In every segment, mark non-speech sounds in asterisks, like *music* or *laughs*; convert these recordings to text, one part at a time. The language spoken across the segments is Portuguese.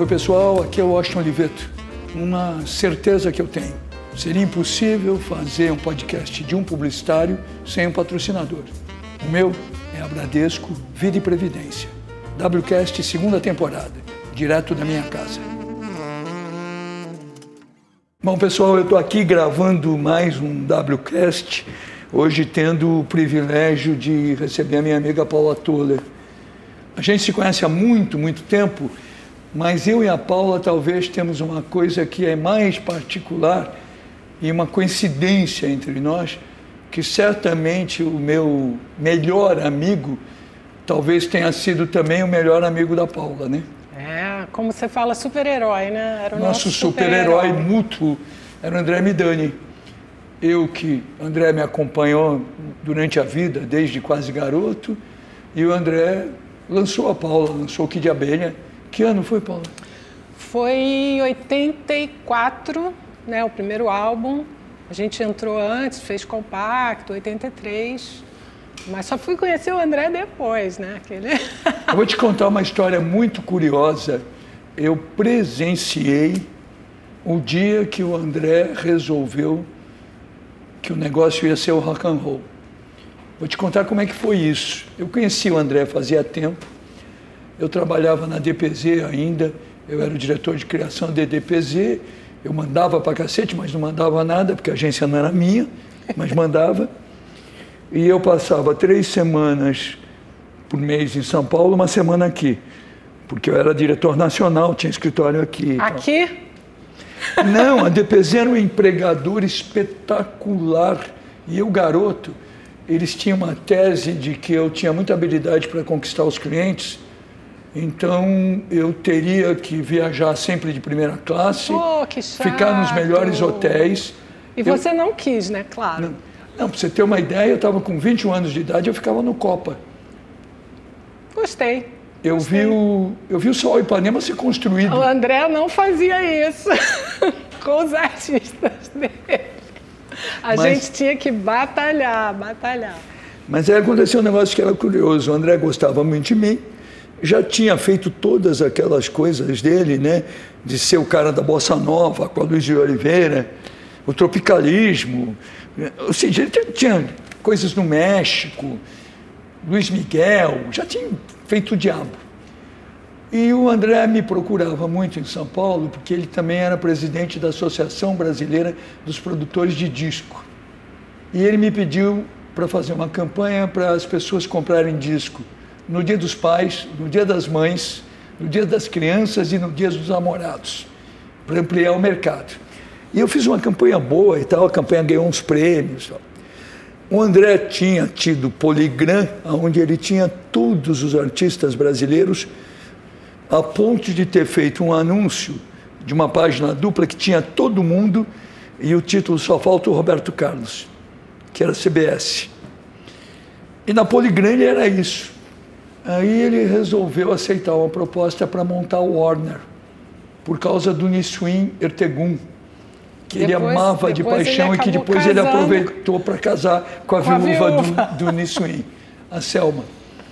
Oi, pessoal, aqui é o Washington Oliveto. Uma certeza que eu tenho: seria impossível fazer um podcast de um publicitário sem um patrocinador. O meu é a Bradesco Vida e Previdência. WCast segunda temporada, direto da minha casa. Bom, pessoal, eu estou aqui gravando mais um WCast, hoje tendo o privilégio de receber a minha amiga Paula Toller. A gente se conhece há muito, muito tempo, mas eu e a Paula talvez temos uma coisa que é mais particular e uma coincidência entre nós, que certamente o meu melhor amigo talvez tenha sido também o melhor amigo da Paula, né? É, como você fala, super-herói, né? Era o nosso, nosso super-herói super mútuo era o André Midani. Eu que André me acompanhou durante a vida, desde quase garoto, e o André lançou a Paula, lançou o Kid Abelha. Que ano foi, Paula? Foi em 84, né, o primeiro álbum. A gente entrou antes, fez compacto, 83. Mas só fui conhecer o André depois, né? Aquele... Eu vou te contar uma história muito curiosa. Eu presenciei o dia que o André resolveu que o negócio ia ser o rock and roll. Vou te contar como é que foi isso. Eu conheci o André fazia tempo. Eu trabalhava na DPZ ainda. Eu era o diretor de criação da DPZ. Eu mandava para cacete, mas não mandava nada, porque a agência não era minha, mas mandava. E eu passava três semanas por mês em São Paulo, uma semana aqui. Porque eu era diretor nacional, tinha escritório aqui. Aqui? Não, a DPZ era um empregador espetacular. E eu, garoto, eles tinham uma tese de que eu tinha muita habilidade para conquistar os clientes. Então eu teria que viajar sempre de primeira classe, oh, ficar nos melhores hotéis. E eu... você não quis, né? Claro. Não. Não, para você ter uma ideia, eu estava com 21 anos de idade, eu ficava no Copa. Gostei. Eu Gostei. vi o eu vi o Sol Ipanema ser construído. O André não fazia isso *laughs* com os artistas dele. A Mas, gente tinha que batalhar, batalhar. Mas aí aconteceu um negócio que era curioso. O André gostava muito de mim, já tinha feito todas aquelas coisas dele, né? De ser o cara da bossa nova com a Luiz de Oliveira, o tropicalismo, ou seja, ele tinha coisas no México, Luiz Miguel, já tinha feito o diabo. E o André me procurava muito em São Paulo, porque ele também era presidente da Associação Brasileira dos Produtores de Disco. E ele me pediu para fazer uma campanha para as pessoas comprarem disco no Dia dos Pais, no Dia das Mães, no Dia das Crianças e no Dia dos Namorados, para ampliar o mercado. E eu fiz uma campanha boa e tal, a campanha ganhou uns prêmios. O André tinha tido Poligram, onde ele tinha todos os artistas brasileiros, a ponto de ter feito um anúncio de uma página dupla que tinha todo mundo e o título Só Falta o Roberto Carlos, que era CBS. E na Poligram ele era isso. Aí ele resolveu aceitar uma proposta para montar o Warner, por causa do Niswin Ertegum, que depois, ele amava de paixão e que depois ele aproveitou para casar com a com viúva, a viúva. do, do a Selma.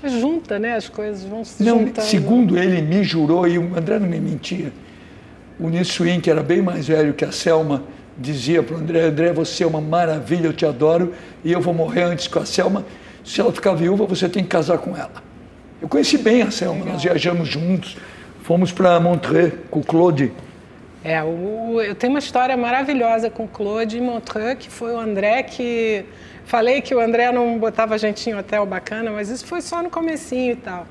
Junta, né? As coisas vão se não, juntando. Segundo ele me jurou, e o André não me mentia, o Nissuim, que era bem mais velho que a Selma, dizia para o André, André, você é uma maravilha, eu te adoro, e eu vou morrer antes com a Selma. Se ela ficar viúva, você tem que casar com ela. Eu conheci bem a Legal. nós viajamos juntos, fomos para Montreux com o Claude, é, o, eu tenho uma história maravilhosa com Claude Montreux, que foi o André que... Falei que o André não botava a gente em hotel bacana, mas isso foi só no comecinho e tal.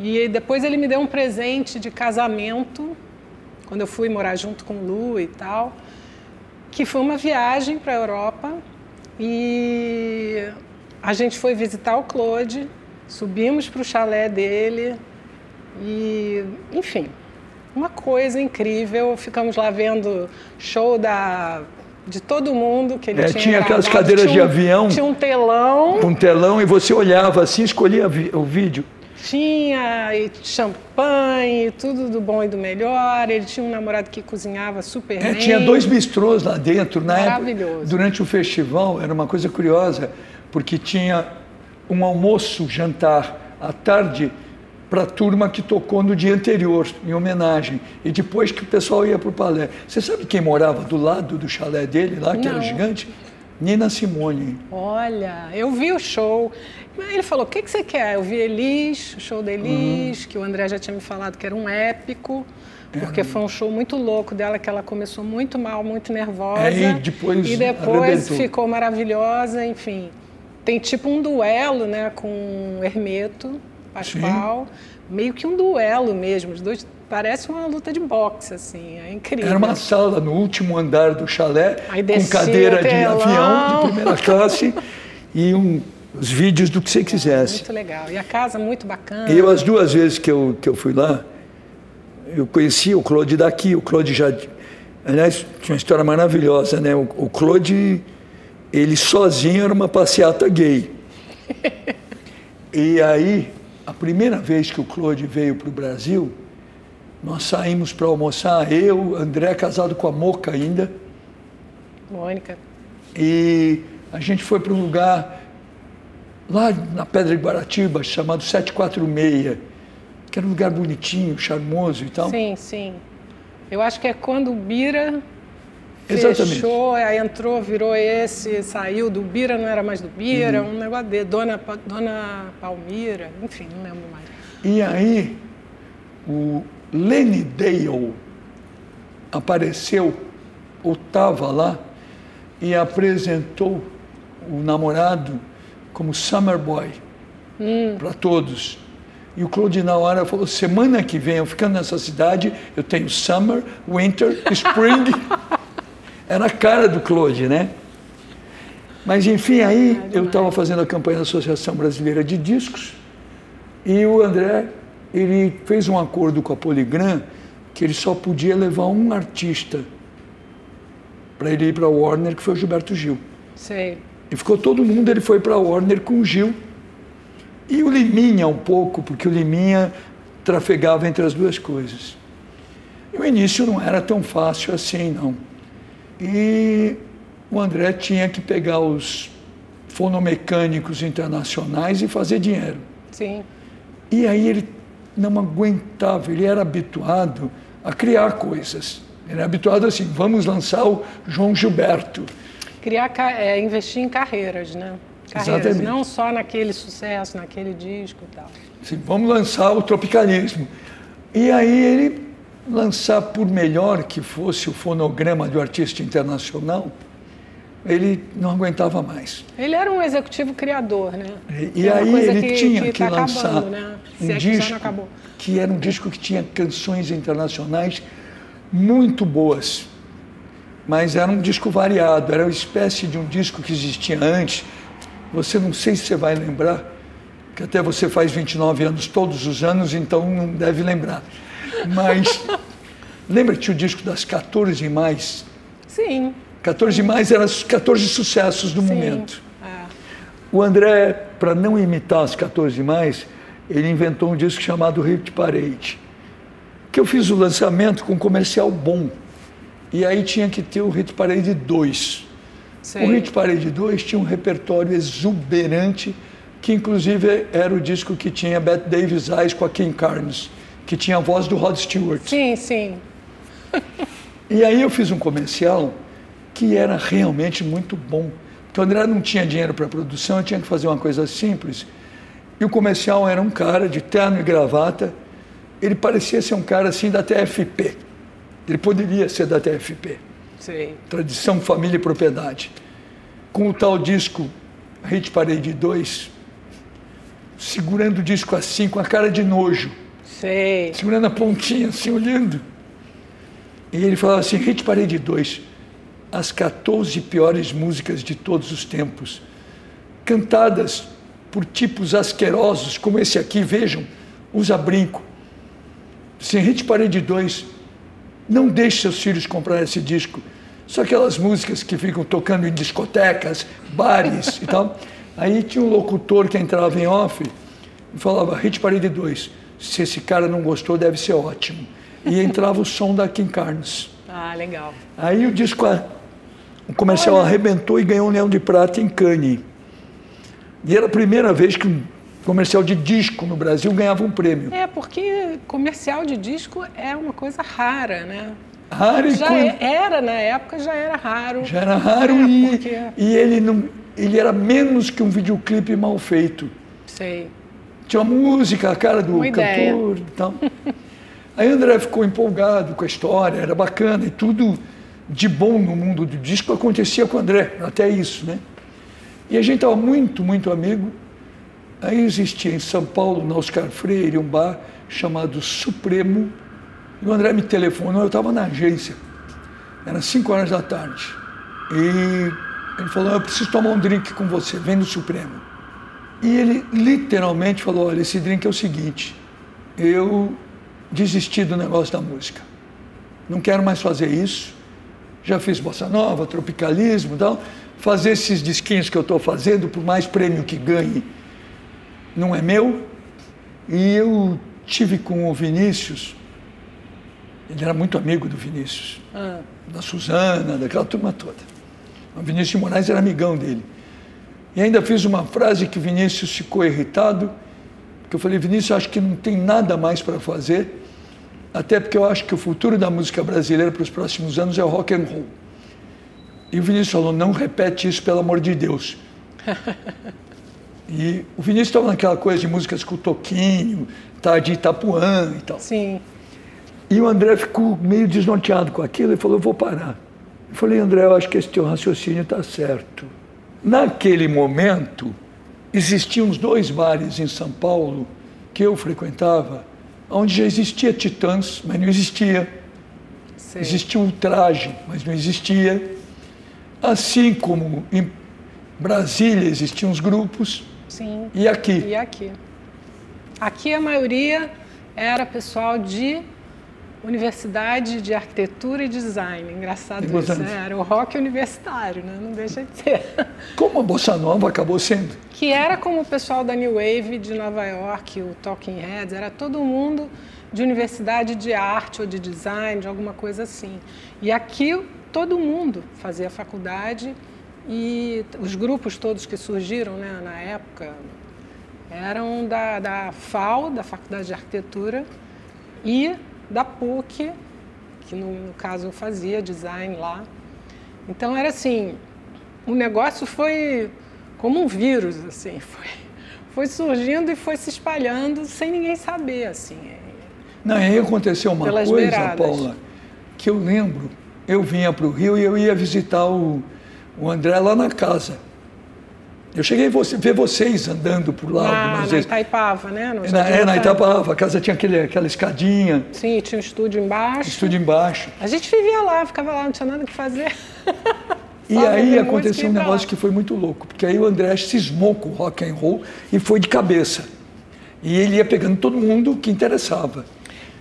E depois ele me deu um presente de casamento, quando eu fui morar junto com o Lu e tal, que foi uma viagem para a Europa e a gente foi visitar o Claude, subimos para o chalé dele e, enfim, uma coisa incrível. Ficamos lá vendo show da de todo mundo que ele é, tinha. Tinha aquelas cadeiras tinha um, de avião. Tinha um telão. Um telão e você olhava assim, escolhia o vídeo. Tinha e champanhe, tudo do bom e do melhor. Ele tinha um namorado que cozinhava super é, bem. Tinha dois bistrôs lá dentro. Na Maravilhoso. Época, durante o festival, era uma coisa curiosa, porque tinha um almoço, jantar à tarde para a turma que tocou no dia anterior, em homenagem. E depois que o pessoal ia para o palé. Você sabe quem morava do lado do chalé dele lá, que Não. era gigante? Nina Simone. Olha, eu vi o show. Ele falou: o que, que você quer? Eu vi Elis, o show da Elis, que o André já tinha me falado que era um épico. Porque foi um show muito louco dela, que ela começou muito mal, muito nervosa. É, e depois E depois arrebentou. ficou maravilhosa, enfim. Tem tipo um duelo, né, com o Hermeto Pascoal. Meio que um duelo mesmo. Os dois parece uma luta de boxe, assim. É incrível. Era uma sala no último andar do chalé, com cadeira de avião de primeira classe *laughs* e um, os vídeos do que você quisesse. Muito legal. E a casa muito bacana. E eu, as duas vezes que eu, que eu fui lá, eu conheci o Claude daqui. O Claude já. Aliás, tinha uma história maravilhosa, né? O, o Claude, ele sozinho era uma passeata gay. E aí, a primeira vez que o Claude veio para o Brasil, nós saímos para almoçar, eu, André, casado com a Moca ainda, Mônica. e a gente foi para um lugar lá na Pedra de Guaratiba, chamado 746, que era um lugar bonitinho, charmoso e tal. Sim, sim. Eu acho que é quando o Bira Exatamente. fechou, aí entrou, virou esse, saiu do Bira, não era mais do Bira, um negócio de Dona, Dona Palmira, enfim, não lembro mais. E aí, o Lenny Dale apareceu, ou estava lá, e apresentou o namorado como Summer Boy para todos. E o Claude, na hora, falou: semana que vem, eu ficando nessa cidade, eu tenho Summer, Winter, Spring. *laughs* Era a cara do Claude, né? Mas, enfim, aí eu estava fazendo a campanha da Associação Brasileira de Discos. E o André, ele fez um acordo com a Poligram que ele só podia levar um artista para ele ir para a Warner, que foi o Gilberto Gil. Sei. E ficou todo mundo, ele foi para a Warner com o Gil. E o Liminha um pouco, porque o Liminha trafegava entre as duas coisas. E o início não era tão fácil assim, não. E o André tinha que pegar os fonomecânicos internacionais e fazer dinheiro. Sim. E aí ele não aguentava, ele era habituado a criar coisas. Ele era habituado assim, vamos lançar o João Gilberto. Criar, é, investir em carreiras, né? Carreiras, Exatamente. não só naquele sucesso, naquele disco e tal. Assim, vamos lançar o tropicalismo. E aí ele lançar, por melhor que fosse o fonograma do artista internacional, ele não aguentava mais. Ele era um executivo criador, né? E, e É aí ele que- tinha que que, tá lançar acabando, né? Um é que disco acabou. que era um disco que tinha canções internacionais muito boas. Mas era um disco variado, era uma espécie de um disco que existia antes. Você não sei se você vai lembrar, que até você faz 29 anos todos os anos, então não deve lembrar. Mas lembra que tinha o disco das 14 e mais? Sim. 14 e mais eram os 14 sucessos do sim. momento. É. O André, para não imitar as 14 mais, ele inventou um disco chamado Hit Parade, que eu fiz o lançamento com um comercial bom. E aí tinha que ter o Hit Parade 2. Sei. O Hit Parade 2 tinha um repertório exuberante, que inclusive era o disco que tinha Bette Davis Eyes com a Kim Carnes, que tinha a voz do Rod Stewart. Sim, sim. E aí eu fiz um comercial que era realmente muito bom. Porque o André não tinha dinheiro para produção, eu tinha que fazer uma coisa simples. E o comercial era um cara de terno e gravata. Ele parecia ser um cara assim da TFP. Ele poderia ser da TFP. Sei. Tradição, Família e Propriedade. Com o tal disco Hit Parade 2, segurando o disco assim, com a cara de nojo Sei. segurando a pontinha, assim, olhando. E ele falava assim, Hit Parade 2, as 14 piores músicas de todos os tempos, cantadas por tipos asquerosos, como esse aqui, vejam, usa brinco. Assim, Hit Parade 2, não deixe seus filhos comprar esse disco. Só aquelas músicas que ficam tocando em discotecas, bares e tal. Aí tinha um locutor que entrava em off e falava, Hit Parade 2, se esse cara não gostou, deve ser ótimo. E entrava o som da Kim Carnes. Ah, legal. Aí o disco, o comercial arrebentou e ganhou um leão de prata em Cannes. E era a primeira vez que um comercial de disco no Brasil ganhava um prêmio. É, porque comercial de disco é uma coisa rara, né? Raro e Já era, na época já era raro. já era raro É, e, porque- e ele não ele era menos que um videoclipe mal feito. Sei. Tinha uma música, a cara do Uma ideia. cantor e tal. Aí o André ficou empolgado com a história, era bacana e tudo de bom no mundo do disco acontecia com o André, até isso, né? E a gente estava muito, muito amigo. Aí existia em São Paulo, na Oscar Freire, um bar chamado Supremo. E o André me telefonou, eu estava na agência. Era 5 horas da tarde. E ele falou, eu preciso tomar um drink com você, vem no Supremo. E ele literalmente falou, olha, esse drink é o seguinte, eu desisti do negócio da música. Não quero mais fazer isso. Já fiz bossa nova, tropicalismo e tal. Fazer esses disquinhos que eu estou fazendo, por mais prêmio que ganhe, não é meu. E eu tive com o Vinícius, ele era muito amigo do Vinícius, Ah, da Suzana, daquela turma toda. O Vinícius de Moraes era amigão dele. E ainda fiz uma frase que o Vinícius ficou irritado, que eu falei, Vinícius, eu acho que não tem nada mais para fazer, até porque eu acho que o futuro da música brasileira para os próximos anos é o rock and roll. E o Vinícius falou, não repete isso, pelo amor de Deus. *laughs* e o Vinícius estava naquela coisa de músicas com o Toquinho, tá, de Itapuã e tal. sim. E o André ficou meio desnorteado com aquilo e falou: Eu vou parar. Eu falei: André, eu acho que esse teu raciocínio está certo. Naquele momento, existiam uns dois bares em São Paulo que eu frequentava, onde já existia Titãs, mas não existia. sei. Existia Ultraje, mas não existia. Assim como em Brasília existiam os grupos, Sim. e aqui. E aqui? Aqui a maioria era pessoal de Universidade de Arquitetura e Design. Engraçado isso, né? Era o rock universitário, né? Não deixa de ser. *laughs* Como a Bossa Nova acabou sendo. Que era como o pessoal da New Wave de Nova York, o Talking Heads, era todo mundo de universidade de arte ou de design, de alguma coisa assim. E aqui todo mundo fazia faculdade e os grupos todos que surgiram né, na época eram da, da FAO, da Faculdade de Arquitetura, e da PUC, que no, no caso eu fazia design lá. Então era assim, o negócio foi como um vírus, assim, *laughs* foi, foi surgindo e foi se espalhando sem ninguém saber, assim. Não, e aí aconteceu uma Pelas coisa, beiradas. Paula, que eu lembro. Eu vinha para o Rio e eu ia visitar o, o André lá na casa. Eu cheguei a ver vocês andando por lá Na, algumas na vezes. Itaipava, né? No É na, é, na. Itapava, a casa tinha aquele, aquela escadinha, Sim, tinha um estúdio embaixo. estúdio embaixo. A gente vivia lá, ficava lá, não tinha nada que fazer. *laughs* E aí aconteceu um negócio que foi muito louco, porque aí o André cismou com o rock and roll e foi de cabeça. E ele ia pegando todo mundo que interessava.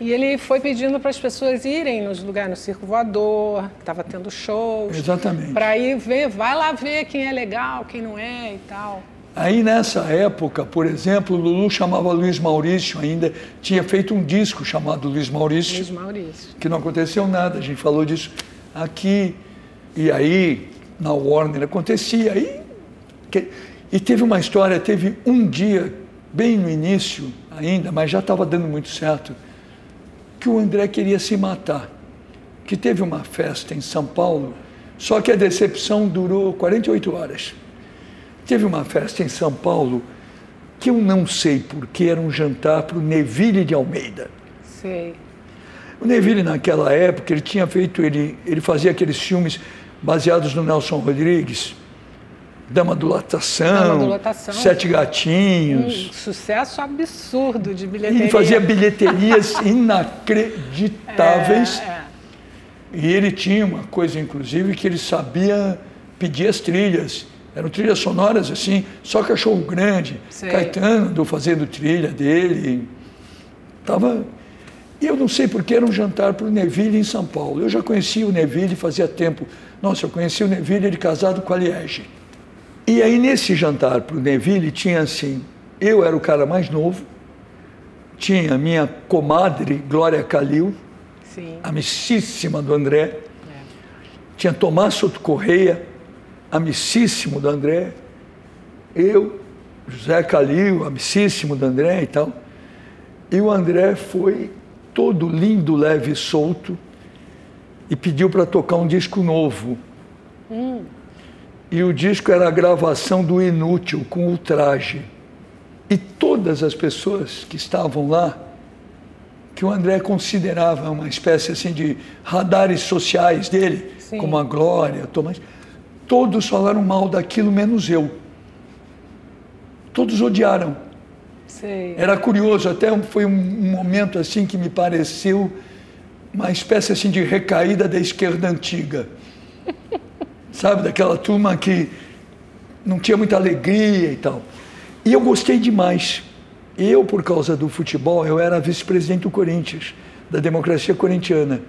E ele foi pedindo para as pessoas irem nos lugares, no Circo Voador, que estava tendo shows. Exatamente. Para ir ver, vai lá ver quem é legal, quem não é e tal. Aí nessa época, por exemplo, o Lulu chamava Luiz Maurício ainda, tinha feito um disco chamado Luiz Maurício, Luiz Maurício. que não aconteceu nada, a gente falou disso aqui. E aí, na Warner acontecia. Que- e teve uma história, teve um dia, bem no início ainda, mas já estava dando muito certo, que o André queria se matar. Que teve uma festa em São Paulo, só que a decepção durou 48 horas. Teve uma festa em São Paulo que eu não sei porque era um jantar para o Neville de Almeida. Sei. O Neville, naquela época, ele tinha feito, ele, ele fazia aqueles filmes baseados no Nelson Rodrigues, Dama do Latação, Dama do. Sete Um Gatinhos. sucesso absurdo de bilheteria. ele fazia *laughs* bilheterias inacreditáveis. É, é. E ele tinha uma coisa, inclusive, que ele sabia pedir as trilhas. Eram trilhas sonoras assim, só cachorro grande. Sei. Caetano andou fazendo trilha dele. Tava... E eu não sei porque era um jantar para o Neville em São Paulo. Eu já conhecia o Neville fazia tempo. Nossa, eu conheci o Neville, ele casado com a Liege. E aí, nesse jantar para o Neville, tinha assim: eu era o cara mais novo, tinha minha comadre, Glória Calil, Sim. amicíssima do André. Tinha Tomás Soto Correia, amicíssimo do André. Eu, José Calil, amicíssimo do André e tal. E o André foi todo lindo, leve e solto e pediu para tocar um disco novo. Hum. E o disco era a gravação do Inútil com ultraje. E todas as pessoas que estavam lá, que o André considerava uma espécie assim de radares sociais dele, Sim. como a Glória, Tomás, todos falaram mal daquilo menos eu. Todos odiaram. Sei. Era curioso, até foi um momento assim que me pareceu uma espécie assim de recaída da esquerda antiga. *laughs* Sabe, daquela turma que não tinha muita alegria e tal. E eu gostei demais. Eu, por causa do futebol, eu era vice-presidente do Corinthians, da democracia corintiana.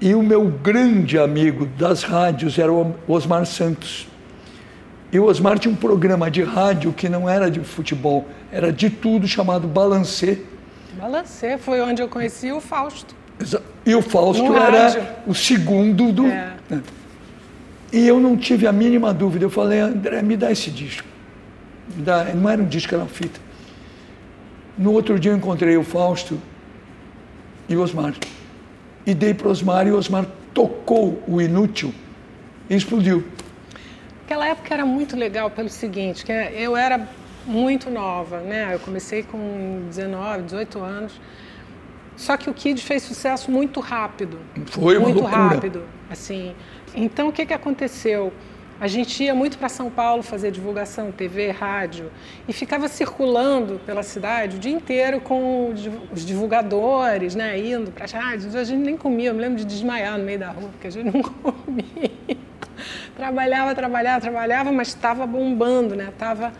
E o meu grande amigo das rádios era o Osmar Santos. E o Osmar tinha um programa de rádio que não era de futebol, era de tudo, chamado Balancê. Balancê foi onde eu conheci o Fausto. E o Fausto no era rádio. o segundo do. É. E eu não tive a mínima dúvida. Eu falei, André, me dá esse disco. Me dá. Não era um disco, era uma fita. No outro dia eu encontrei o Fausto e o Osmar. E dei para o Osmar e o Osmar tocou o inútil e explodiu. Aquela época era muito legal pelo seguinte, que eu era muito nova, né? Eu comecei com 19, 18 anos. Só que o Kid fez sucesso muito rápido. Foi muito loucura. rápido, assim. Então o que que aconteceu? A gente ia muito para São Paulo fazer divulgação, TV, rádio, e ficava circulando pela cidade o dia inteiro com os divulgadores, né, indo para as rádios. A gente nem comia, eu me lembro de desmaiar no meio da rua, porque a gente *laughs* não comia. trabalhava, trabalhava, trabalhava, mas estava bombando, né? Tava...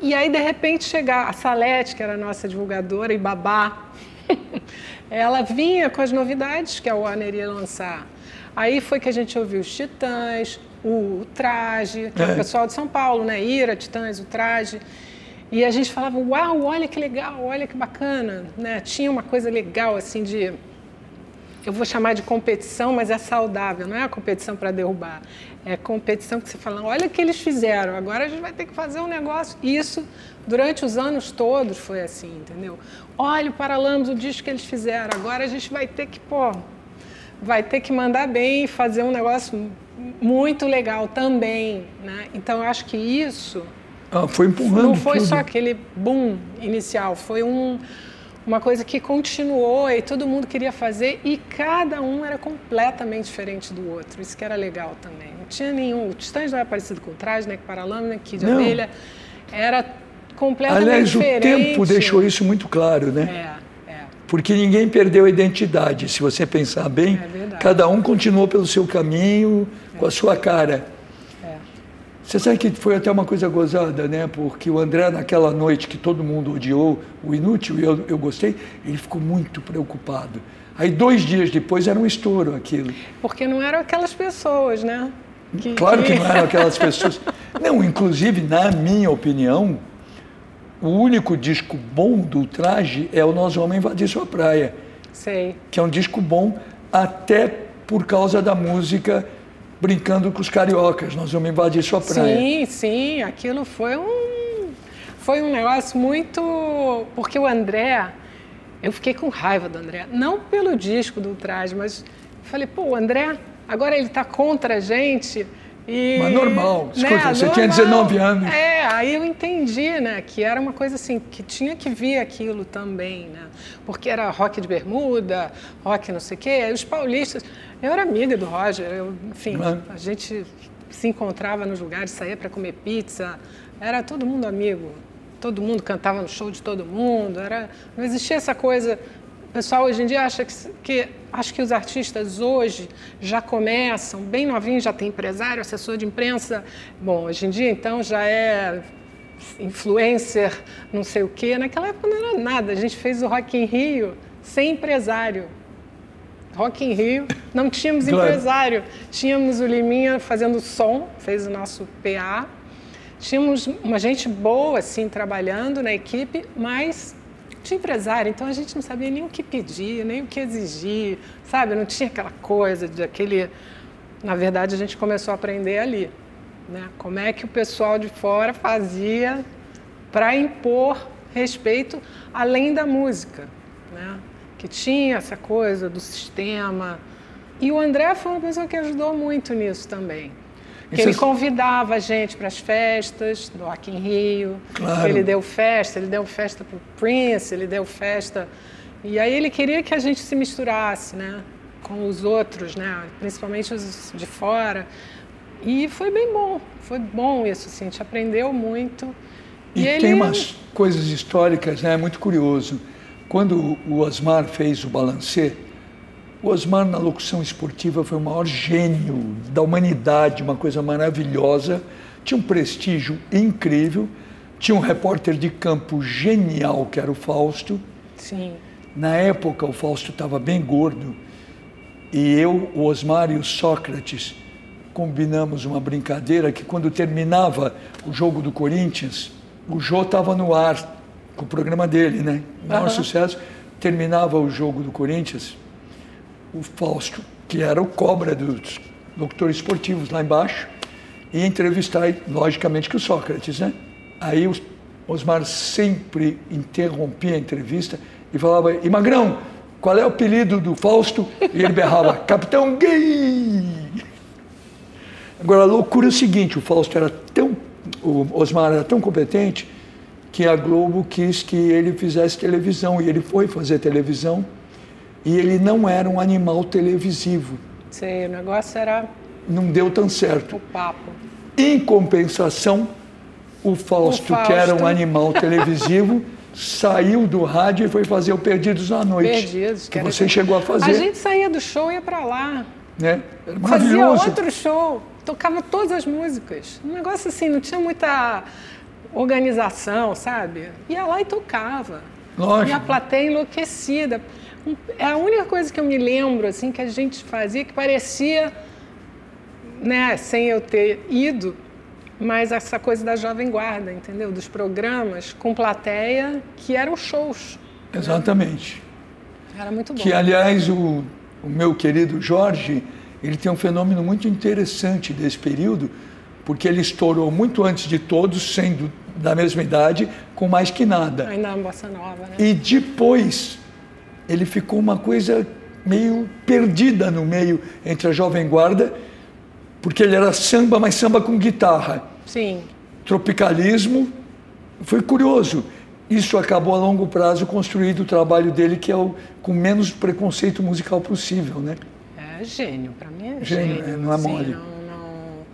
E aí, de repente, chegar a Salete, que era a nossa divulgadora e babá, *laughs* ela vinha com as novidades que a Warner ia lançar. Aí foi que a gente ouviu os Titãs, o Traje, que é. o pessoal de São Paulo, né? Ira, Titãs, o Traje. E a gente falava, uau, olha que legal, olha que bacana, né? Tinha uma coisa legal, assim, de... Eu vou chamar de competição, mas é saudável, não é a competição para derrubar. É a competição que você fala, olha o que eles fizeram, agora a gente vai ter que fazer um negócio. Isso, durante os anos todos, foi assim, entendeu? Olha o Paralamas, o disco que eles fizeram, agora a gente vai ter que, pô, vai ter que mandar bem e fazer um negócio muito legal também, né? Então eu acho que isso ah, foi empurrando não foi tudo. só aquele boom inicial, foi um, uma coisa que continuou e todo mundo queria fazer e cada um era completamente diferente do outro. Isso que era legal também. Não tinha nenhum. O Titãs não era parecido com o Traje, né? Com Paralâmina, que de abelha. Era completamente Aliás, diferente. Aliás, o tempo deixou isso muito claro, né? É porque ninguém perdeu a identidade. Se você pensar bem, é cada um continuou pelo seu caminho, é. com a sua cara. É. Você sabe que foi até uma coisa gozada, né? Porque o André, naquela noite que todo mundo odiou o inútil, e eu, eu gostei, ele ficou muito preocupado. Aí, dois dias depois, era um estouro aquilo. Porque não eram aquelas pessoas, né? Que, claro que... que não eram aquelas pessoas. *laughs* Não, inclusive, na minha opinião, o único disco bom do traje é o Nós Vamos Invadir Sua Praia. Sei. Que é um disco bom até por causa da música Brincando com os Cariocas. Nós Vamos Invadir Sua Praia. Sim, sim. Aquilo foi um, foi um negócio muito... Porque o André... Eu fiquei com raiva do André. Não pelo disco do traje, mas falei, pô, o André, agora ele está contra a gente e, Mas normal, escuta, né, você normal, tinha 19 anos. É, aí eu entendi, né, que era uma coisa assim, que tinha que vir aquilo também, né? Porque era rock de bermuda, rock não sei o quê, os paulistas... Eu era amiga do Roger, eu, enfim, a gente se encontrava nos lugares, saía para comer pizza, era todo mundo amigo, todo mundo cantava no show de todo mundo, era, não existia essa coisa o pessoal hoje em dia acha que, que, acho que os artistas hoje já começam bem novinhos, já tem empresário, assessor de imprensa. Bom, hoje em dia então já é influencer, não sei o quê. Naquela época não era nada. A gente fez o Rock in Rio sem empresário. Rock in Rio, não tínhamos claro. empresário. Tínhamos o Liminha fazendo som, fez o nosso PA. Tínhamos uma gente boa assim trabalhando na equipe, mas de empresário, então a gente não sabia nem o que pedir, nem o que exigir, sabe? Não tinha aquela coisa de aquele. Na verdade, a gente começou a aprender ali, né? Como é que o pessoal de fora fazia para impor respeito além da música, né? que tinha essa coisa do sistema. E o André foi uma pessoa que ajudou muito nisso também. Que ele convidava a gente para as festas do Rock in Rio. Claro. Ele deu festa, ele deu festa para o Prince, ele deu festa. E aí ele queria que a gente se misturasse, né? Com os outros, né? Principalmente os de fora. E foi bem bom, foi bom isso, assim, a gente aprendeu muito. E, e tem ele... umas coisas históricas, né? É muito curioso. Quando o Osmar fez o balancê, o Osmar, na locução esportiva, foi o maior gênio da humanidade, uma coisa maravilhosa. Tinha um prestígio incrível. Tinha um repórter de campo genial, que era o Fausto. Sim. Na época, o Fausto estava bem gordo. E eu, o Osmar e o Sócrates combinamos uma brincadeira que, quando terminava o jogo do Corinthians, o Jô estava no ar com o programa dele, né? O maior uhum. sucesso. Terminava o jogo do Corinthians o Fausto, que era o cobra dos locutores esportivos lá embaixo, e entrevistar, logicamente, que o Sócrates, né? Aí o Osmar sempre interrompia a entrevista e falava, e Magrão, qual é o apelido do Fausto? E ele berrava, *laughs* Capitão Gay! Agora, a loucura é o seguinte, o Fausto era tão, o Osmar era tão competente que a Globo quis que ele fizesse televisão, e ele foi fazer televisão, e ele não era um animal televisivo. Sim, o negócio era. Não deu tão certo. O papo. Em compensação, o Fausto, o Fausto... que era um animal *laughs* televisivo, saiu do rádio e foi fazer o Perdidos na Noite. Perdidos, que, você chegou a fazer. A gente saía do show e ia para lá. Né? Era Fazia outro show, tocava todas as músicas. Um negócio assim, não tinha muita organização, sabe? Ia lá e tocava. Lógico. E a plateia enlouquecida. É a única coisa que eu me lembro assim que a gente fazia que parecia, né, sem eu ter ido, mas essa coisa da jovem guarda, entendeu? Dos programas com plateia que eram shows. Exatamente. Era muito bom. Que aliás o, o meu querido Jorge, ele tem um fenômeno muito interessante desse período, porque ele estourou muito antes de todos, sendo da mesma idade, com mais que nada. Ainda na bossa nova, né? E depois ele ficou uma coisa meio perdida no meio entre a Jovem Guarda, porque ele era samba, mas samba com guitarra. Sim. Tropicalismo. Foi curioso. Isso acabou a longo prazo construído o trabalho dele, que é o com menos preconceito musical possível, né? É gênio, para mim é gênio. gênio. não é mole. Sim, não, não...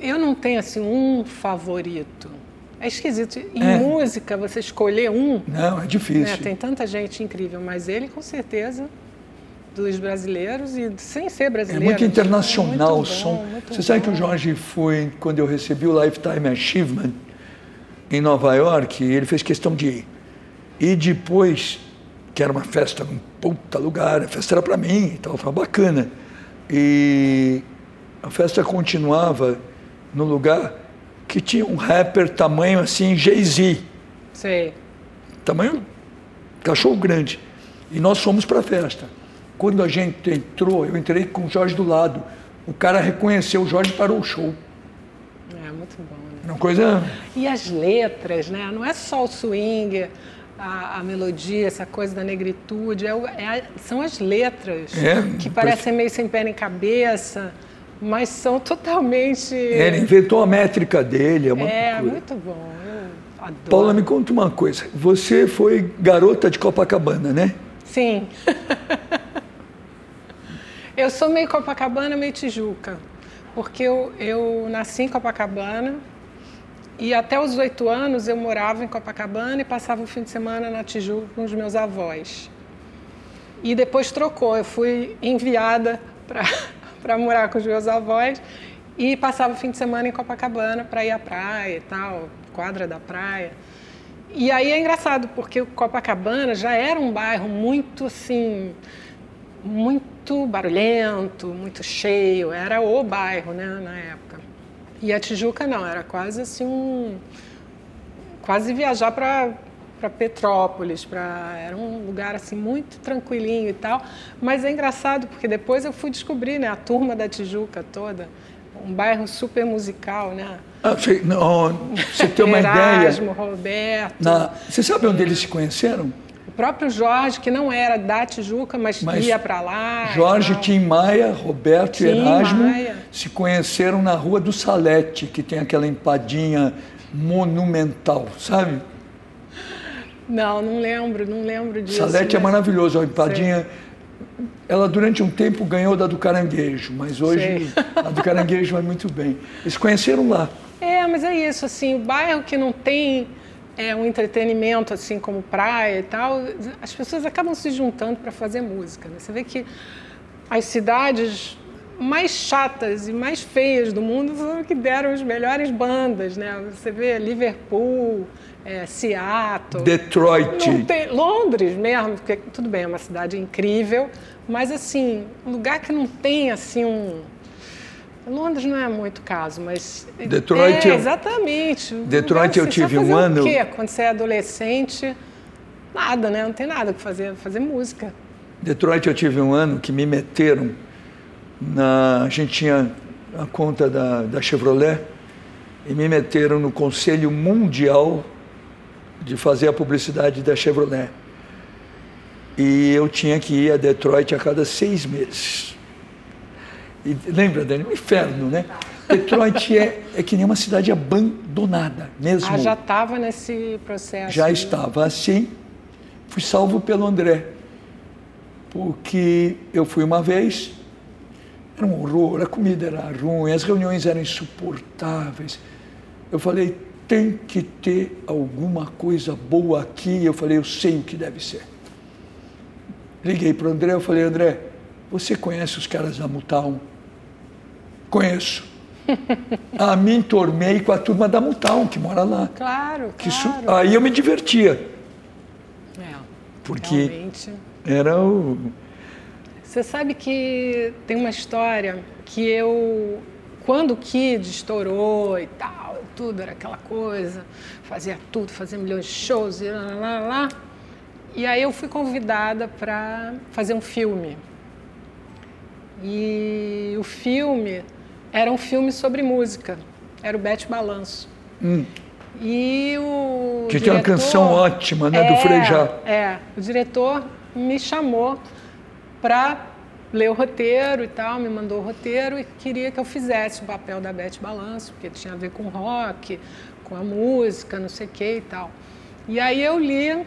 Eu não tenho assim um favorito. É esquisito. Em é. música, você escolher um. Não, é difícil. Né? Tem tanta gente incrível, mas ele, com certeza, dos brasileiros e sem ser brasileiro. É muito internacional o som. Você bom. sabe que o Jorge foi, quando eu recebi o Lifetime Achievement em Nova York, ele fez questão de ir. E depois, que era uma festa num puta lugar, a festa era para mim e tal, foi bacana. E a festa continuava no lugar que tinha um rapper tamanho assim, Jay-Z. Sei. Tamanho cachorro grande. E nós fomos para a festa. Quando a gente entrou, eu entrei com o Jorge do lado. O cara reconheceu o Jorge e parou o show. É muito bom, né? Uma coisa. E as letras, né? Não é só o swing, a, a melodia, essa coisa da negritude, é, é, são as letras é, que parecem meio sem pé nem cabeça mas são totalmente. Ele inventou a métrica dele. É, uma é muito bom. Eu adoro. Paula, me conta uma coisa. Você foi garota de Copacabana, né? Sim. *laughs* eu sou meio Copacabana, meio Tijuca. Porque eu, eu nasci em Copacabana e até os oito anos eu morava em Copacabana e passava o fim de semana na Tijuca com os meus avós. E depois trocou, eu fui enviada para para morar com os meus avós e passava o fim de semana em Copacabana para ir à praia e tal, quadra da praia. E aí é engraçado, porque Copacabana já era um bairro muito assim, muito barulhento, muito cheio, era o bairro, né, na época. E a Tijuca não, era quase assim um quase viajar para para Petrópolis, para era um lugar assim muito tranquilinho e tal. Mas é engraçado porque depois eu fui descobrir, né, a turma da Tijuca toda, um bairro super musical, né? Ah, você, não, você tem uma Erasmo, ideia. Roberto. Na, você sabe onde eles se conheceram? O próprio Jorge, que não era da Tijuca, mas, Mas ia para lá. e Jorge. Tim Maia, Roberto e Tim Erasmo Maia. se conheceram na Rua do Salete, que tem aquela empadinha monumental, sabe? Não, não lembro, não lembro disso. Salete é mas- maravilhoso, a empadinha. Ela durante um tempo ganhou da do caranguejo, mas hoje Sei. *laughs* a do caranguejo vai muito bem. Eles conheceram lá. É, mas é isso, assim, o bairro que não tem é, um entretenimento, assim, como praia e tal, as pessoas acabam se juntando para fazer música. né? Você vê que as cidades mais chatas e mais feias do mundo foram que deram as melhores bandas, né? Você vê Liverpool, é, Seattle... Detroit. Tem, Londres mesmo, porque tudo bem, é uma cidade incrível, mas assim, um lugar que não tem assim um. Londres não é muito caso, mas. Detroit É, exatamente. Detroit lugar, eu assim, tive um ano- O quê? Quando você é adolescente, nada, né? Não tem nada que fazer, fazer música. Detroit eu tive um ano que me meteram na. A gente tinha a conta da, da Chevrolet e me meteram no Conselho Mundial de fazer a publicidade da Chevrolet. E eu tinha que ir a Detroit a cada seis meses. E lembra, Dani? Um inferno, né? Detroit é, é que nem uma cidade abandonada mesmo. Ah, já estava nesse processo. Já né? estava assim. Fui salvo pelo André. Porque eu fui uma vez, era um horror, a comida era ruim, as reuniões eram insuportáveis. Eu falei, tem que ter alguma coisa boa aqui. Eu falei, eu sei o que deve ser. Liguei para o André, eu falei, André, você conhece os caras da Mutal? Conheço. *laughs* ah, me entormei com a turma da Mutal, que mora lá. Claro, Que isso- claro. aí eu me divertia, É, porque realmente. era o. Você sabe que tem uma história que eu, quando o Kid estourou e tal, tudo era aquela coisa, fazia tudo, fazia milhões de shows e lá, lá, lá. E aí eu fui convidada para fazer um filme. E o filme era um filme sobre música, era o Bete Balanço. E o Que tem uma diretor- canção ótima, né, do É, Frejá. É, o diretor me chamou para ler o roteiro e tal, me mandou o roteiro e queria que eu fizesse o papel da Beth Balanço, porque tinha a ver com rock, com a música, não sei o que e tal. E aí eu li,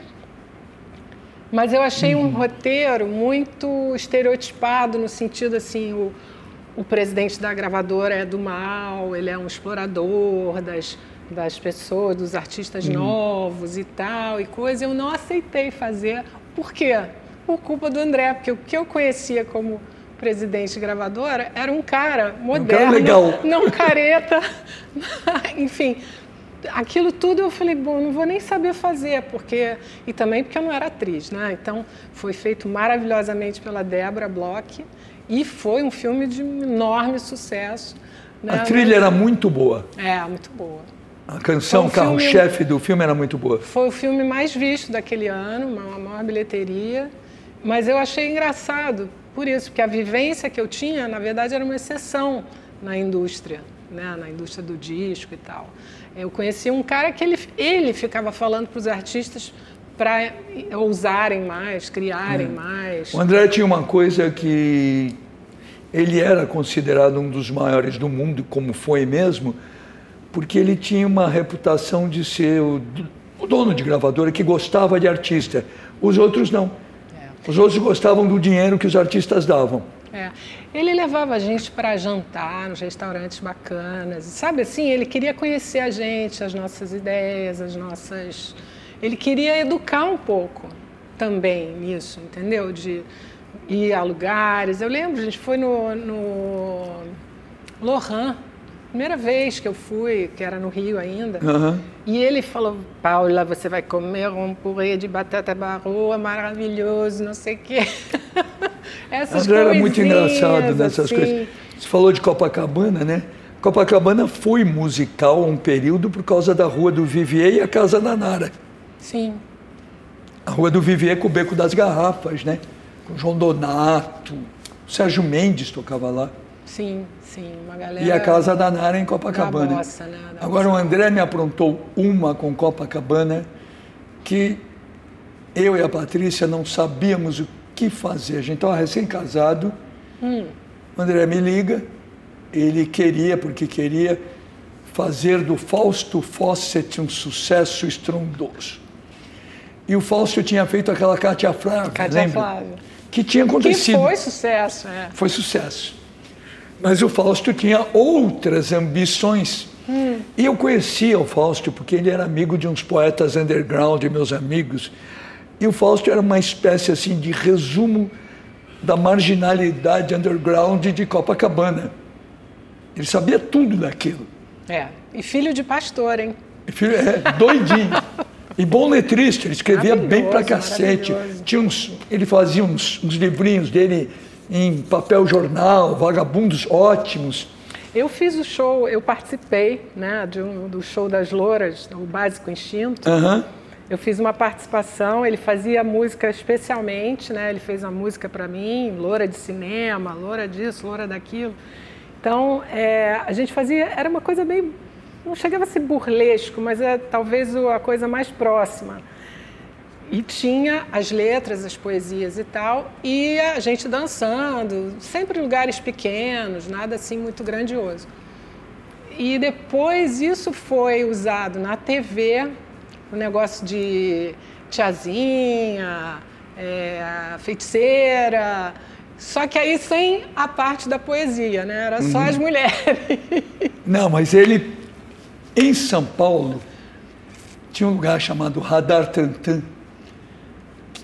mas eu achei um roteiro muito estereotipado no sentido assim, o, o presidente da gravadora é do mal, ele é um explorador das, das pessoas, dos artistas novos e tal, e coisa. Eu não aceitei fazer. Por quê? Por culpa do André, porque o que eu conhecia como presidente de gravadora era um cara moderno, legal. não careta, *laughs* enfim. Aquilo tudo eu falei, bom, não vou nem saber fazer, porque e também porque eu não era atriz, né? Então foi feito maravilhosamente pela Débora Bloch e foi um filme de enorme sucesso. né? A trilha era muito boa. É, muito boa. A canção, um carro-chefe do filme era muito boa. Foi o filme mais visto daquele ano, uma maior bilheteria. Mas eu achei engraçado por isso, porque a vivência que eu tinha, na verdade, era uma exceção na indústria, né? na indústria do disco e tal. Eu conhecia um cara que ele, ele ficava falando para os artistas para ousarem mais, criarem mais. O André tinha uma coisa que ele era considerado um dos maiores do mundo, como foi mesmo, porque ele tinha uma reputação de ser o, o dono de gravadora que gostava de artista. Os outros não. Os outros gostavam do dinheiro que os artistas davam. É. Ele levava a gente para jantar nos restaurantes bacanas, sabe assim? Ele queria conhecer a gente, as nossas ideias, as nossas. Ele queria educar um pouco também nisso, entendeu? De ir a lugares. Eu lembro, a gente foi no, no Lohan, primeira vez que eu fui, que era no Rio ainda. Aham. E ele falou, Paula, você vai comer um purê de batata baroa maravilhoso, não sei o quê. *laughs* Essas André era muito engraçado nessas assim. coisas. Você falou de Copacabana, né? Copacabana foi musical um período por causa da Rua do Vivier e a Casa da Nara. Sim, A Rua do Vivier com o Beco das Garrafas, né? Com João Donato, Sérgio Mendes tocava lá. Sim, sim, uma galera. E a Casa da Nara em Copacabana. Bossa, né? Da Agora o André me aprontou uma com Copacabana que eu e a Patrícia não sabíamos o que fazer. A gente estava recém-casado. Hum. O André me liga, ele queria, porque queria, fazer do Fausto Fawcett um sucesso estrondoso. E o Fausto tinha feito aquela Cátia Flávia, Cátia lembra? Flávia. Que tinha acontecido. Que foi sucesso, é. Foi sucesso. Mas o Fausto tinha outras ambições. Hum. E eu conhecia o Fausto porque ele era amigo de uns poetas underground, meus amigos. E o Fausto era uma espécie assim de resumo da marginalidade underground de Copacabana. Ele sabia tudo daquilo. É. E filho de pastor, hein? E filho é doidinho. *laughs* e bom letrista, ele escrevia bem pra cacete. Tinha uns, ele fazia uns, uns livrinhos dele em papel jornal, vagabundos ótimos. Eu fiz o show, eu participei né, de um, do show das Louras, o Básico Instinto. Uhum. Eu fiz uma participação, ele fazia música especialmente, né? Ele fez uma música para mim, loura de cinema, loura disso, loura daquilo. Então, é, a gente fazia, era uma coisa bem, não chegava a ser burlesco, mas é talvez a coisa mais próxima. E tinha as letras, as poesias e tal, e a gente dançando, sempre em lugares pequenos, nada assim muito grandioso. E depois isso foi usado na TV, o negócio de tiazinha, é, feiticeira, só que aí sem a parte da poesia, né? Era só uhum. as mulheres. *laughs* Não, mas ele, em São Paulo, tinha um lugar chamado Radar Tantan.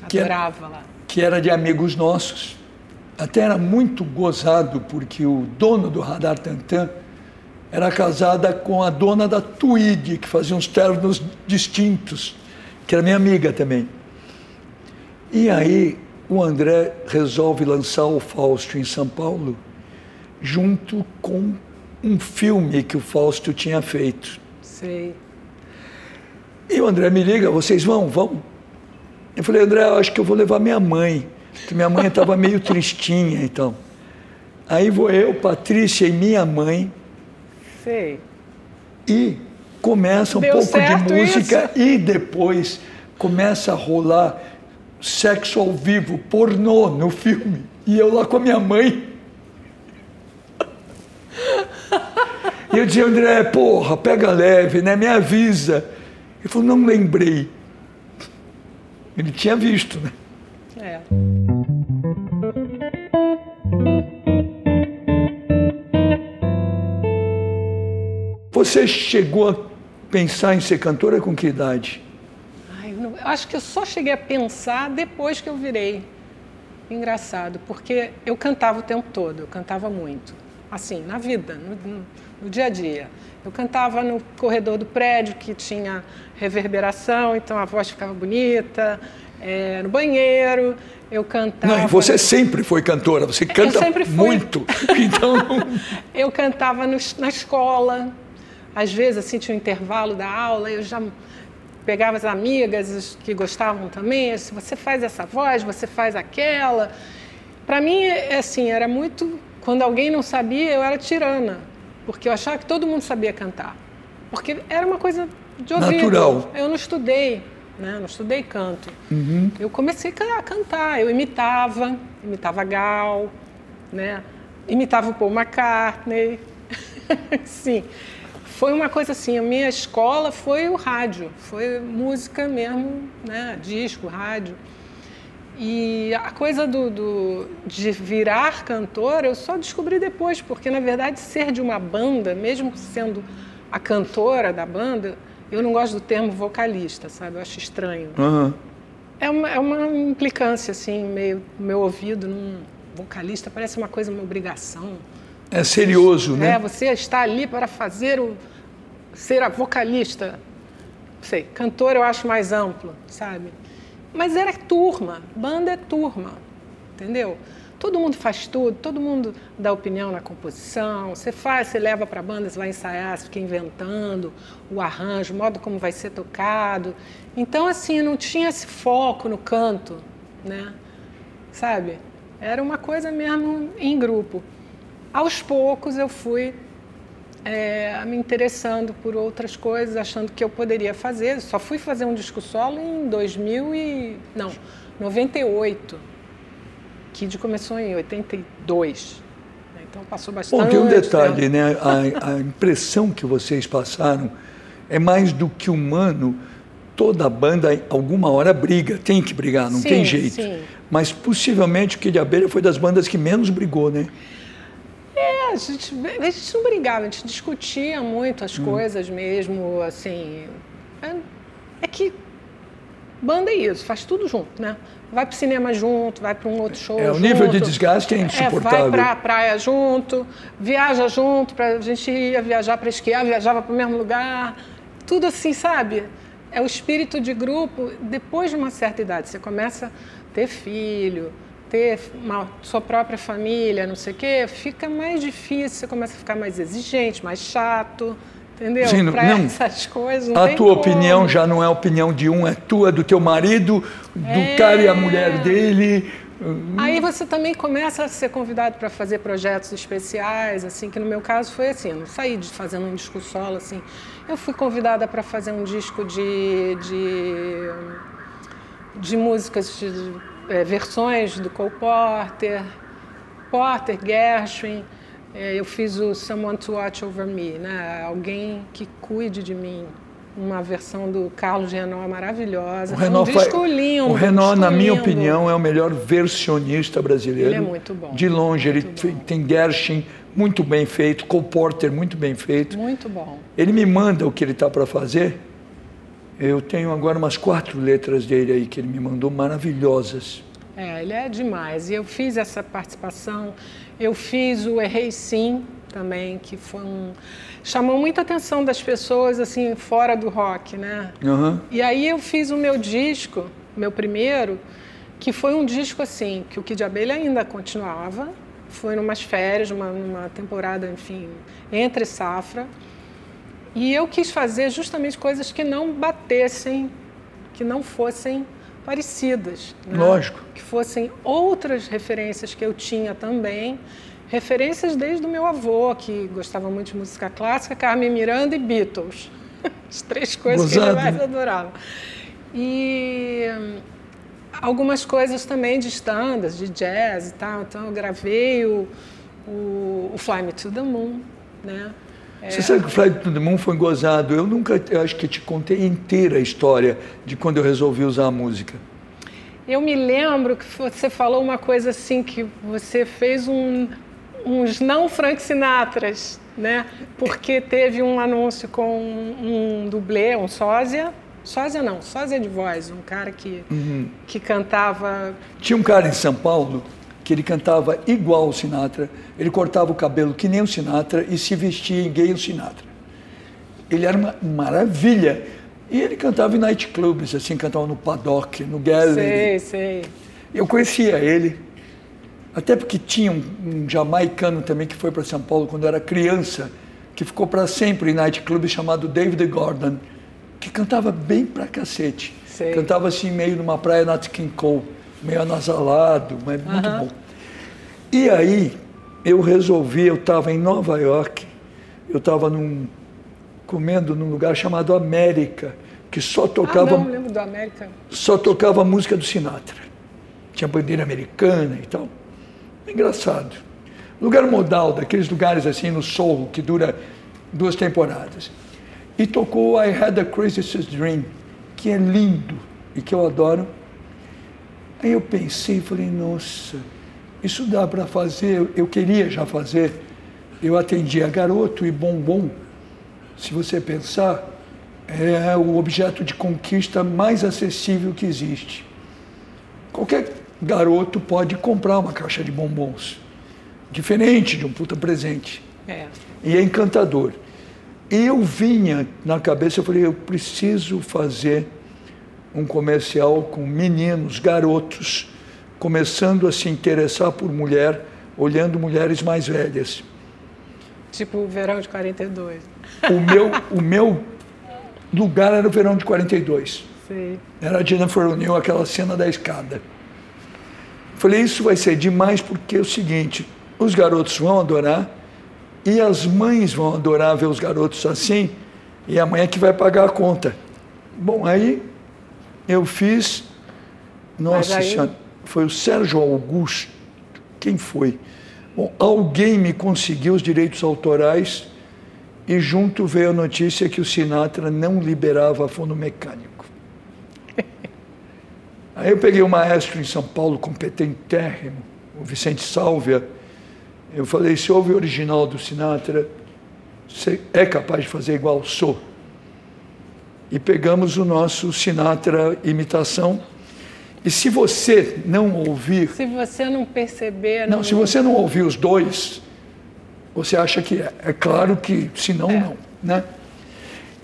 Que Adorava era, lá. Que era de amigos nossos. Até era muito gozado, porque o dono do Radar Tantan era casada com a dona da Tweed, que fazia uns ternos distintos, que era minha amiga também. E aí o André resolve lançar o Fausto em São Paulo, junto com um filme que o Fausto tinha feito. Sei. E o André me liga, vocês vão? Vão? Eu falei, André, eu acho que eu vou levar minha mãe, que minha mãe estava meio tristinha, então. Aí vou eu, Patrícia e minha mãe Sei. E começa um Deu pouco de música isso? e depois começa a rolar sexo ao vivo, pornô no filme. E eu lá com a minha mãe. E eu dizia, André, porra, pega leve, né? Me avisa. Ele falou, não lembrei. Ele tinha visto, né? É. Você chegou a pensar em ser cantora com que idade? Ai, eu, não, eu acho que eu só cheguei a pensar depois que eu virei. Engraçado, porque eu cantava o tempo todo, eu cantava muito. Assim, na vida, no, no, no dia a dia. Eu cantava no corredor do prédio que tinha reverberação, então a voz ficava bonita. É, no banheiro, eu cantava. Não, você sempre foi cantora, você canta muito. *laughs* Então... eu cantava no, na escola, às vezes, assim, tinha um intervalo da aula, eu já pegava as amigas que gostavam também, se você faz essa voz, você faz aquela. Para mim, é assim, era muito. Quando alguém não sabia, eu era tirana, porque eu achava que todo mundo sabia cantar. Porque era uma coisa de ouvido. Natural. Eu não estudei, né? não estudei canto. Uhum. Eu comecei a cantar, eu imitava, imitava Gal, né? imitava o Paul McCartney. *laughs* Sim foi uma coisa assim, a minha escola foi o rádio, foi música mesmo, né, disco, rádio. E a coisa do, do, de virar cantora eu só descobri depois, porque na verdade ser de uma banda, mesmo sendo a cantora da banda, eu não gosto do termo vocalista, sabe? Eu acho estranho. Uhum. É, uma, é uma implicância, assim, meio meu ouvido num vocalista, parece uma coisa, uma obrigação. É serioso, né? É, você está ali para fazer o. ser a vocalista. Sei, cantor eu acho mais amplo, sabe? Mas era turma, banda é turma, entendeu? Todo mundo faz tudo, todo mundo dá opinião na composição. Você faz, você leva para a banda, você vai ensaiar, você fica inventando o arranjo, o modo como vai ser tocado. Então, assim, não tinha esse foco no canto, né? Sabe? Era uma coisa mesmo em grupo. aos poucos eu fui é, me interessando por outras coisas, achando que eu poderia fazer. Só fui fazer um disco solo em 2000 e não, 98. Kid começou em 82. Então passou bastante. Bom, tem um detalhe, né? A, a impressão que vocês passaram é mais do que humano. Toda banda, alguma hora, briga, tem que brigar, não Sim, tem jeito. sim. Mas possivelmente o Kid de Abelha foi das bandas que menos brigou, né? É, a gente, a gente não brigava, a gente discutia muito Hum. as coisas mesmo, assim. É, é que banda é isso, faz tudo junto, né? Vai pro cinema junto, vai para um outro show É, o junto. nível de desgaste é É, insuportável. vai pra praia junto, viaja junto, pra, a gente ia viajar para esquiar, viajava para o mesmo lugar, tudo assim, sabe? É o espírito de grupo, depois de uma certa idade, você começa a ter filho, ter uma, sua própria família, não sei o quê, fica mais difícil, você começa a ficar mais exigente, mais chato, entendeu? Sim, não- Pra não. essas coisas não A tua como. opinião já não é a opinião de um, é tua, do teu marido, do É. cara e a mulher dele. Aí você também começa a ser convidado para fazer projetos especiais, assim, que no meu caso foi assim, eu não saí de fazendo um disco solo, assim. Eu fui convidada para fazer um disco de, de, de músicas, de, eh, versões do Cole Porter, Porter, Gershwin. Eh, eu fiz o Someone to Watch Over Me, né? Alguém que cuide de mim. Uma versão do Carlos Renault maravilhosa. O Foi Renault, um disco lindo. o um Renault, disco na minha lindo. opinião, é o melhor versionista brasileiro. Ele é muito bom, De longe, ele bom. tem Gershwin muito bem feito, Cole Porter muito bem feito. Muito bom. Ele me manda o que ele está para fazer. Eu tenho agora umas quatro letras dele aí que ele me mandou maravilhosas. É, ele é demais. E eu fiz essa participação. Eu fiz o Errei Sim também, que foi um. chamou muita atenção das pessoas, assim, fora do rock, né? Aham. E aí eu fiz o meu disco, meu primeiro, que foi um disco assim, que o Kid Abelha ainda continuava. Foi numas férias, numa, numa temporada, enfim, entre safra. E eu quis fazer justamente coisas que não batessem, que não fossem parecidas. né? Lógico. Que fossem outras referências que eu tinha também. Referências desde o meu avô, que gostava muito de música clássica, Carmen Miranda e Beatles. *laughs* As três coisas que ele Gozado, mais né? adorava. E algumas coisas também de standards, de jazz e tal. Então eu gravei o, o, o Fly Me to the Moon, né? Você sabe que o the Moon foi gozado. Eu nunca, eu acho que te contei inteira a história de quando eu resolvi usar a música. Eu me lembro que você falou uma coisa assim, que você fez um- uns não Frank Sinatras, né? Porque teve um anúncio com um, um dublê, um sósia. Sósia não, sósia de voz, um cara que, que cantava. Tinha um cara em São Paulo que ele cantava igual o Sinatra, ele cortava o cabelo que nem o Sinatra e se vestia em gay o Sinatra. Ele era uma maravilha. E ele cantava em nightclubs, assim, cantava no Paddock, no Sei, Gallery. sei. Eu conhecia ele, até porque tinha um, um jamaicano também que foi para São Paulo quando eu era criança, que ficou para sempre em nightclub chamado David Gordon, que cantava bem pra cacete. Sei. Cantava assim meio numa praia Nat King Cole, meio anasalado, mas muito bom. E aí eu resolvi, eu estava em Nova York, eu estava num, comendo num lugar chamado América, que só Ah, tocava não, lembro do América. só tocava a música do Sinatra. Tinha bandeira americana e tal. Engraçado. Lugar modal, daqueles lugares assim no Sorro, que dura duas temporadas. E tocou I Had a Crazy Dream, que é lindo e que eu adoro. Aí eu pensei, falei, nossa, isso dá para fazer, eu queria já fazer. Eu atendia garoto e bombom. Se você pensar, é o objeto de conquista mais acessível que existe. Qualquer garoto pode comprar uma caixa de bombons, diferente de um puta presente. É. E é encantador. E eu vinha na cabeça, eu falei, eu preciso fazer um comercial com meninos, garotos, começando a se interessar por mulher, olhando mulheres mais velhas. Tipo o verão de 42. O meu, o meu lugar era o verão de 42. Sei. Era a Jennifer O'Neill, aquela cena da escada. Falei, isso vai ser demais porque é o seguinte, os garotos vão adorar e as mães vão adorar ver os garotos assim e a mãe é que vai pagar a conta. Bom, aí eu fiz, nossa aí... senhora, foi o Sérgio Augusto, quem foi? Bom, alguém me conseguiu os direitos autorais e junto veio a notícia que o Sinatra não liberava fundo mecânico. *laughs* Aí eu peguei o maestro em São Paulo, competentérrimo, o Vicente Sálvia. Eu falei, se houve o original do Sinatra, você é capaz de fazer igual sou? E pegamos o nosso Sinatra imitação. E se você não ouvir. Se você não perceber. Não, não se você não ouvir os dois, você acha que é. É claro que, se não, é. não. Né?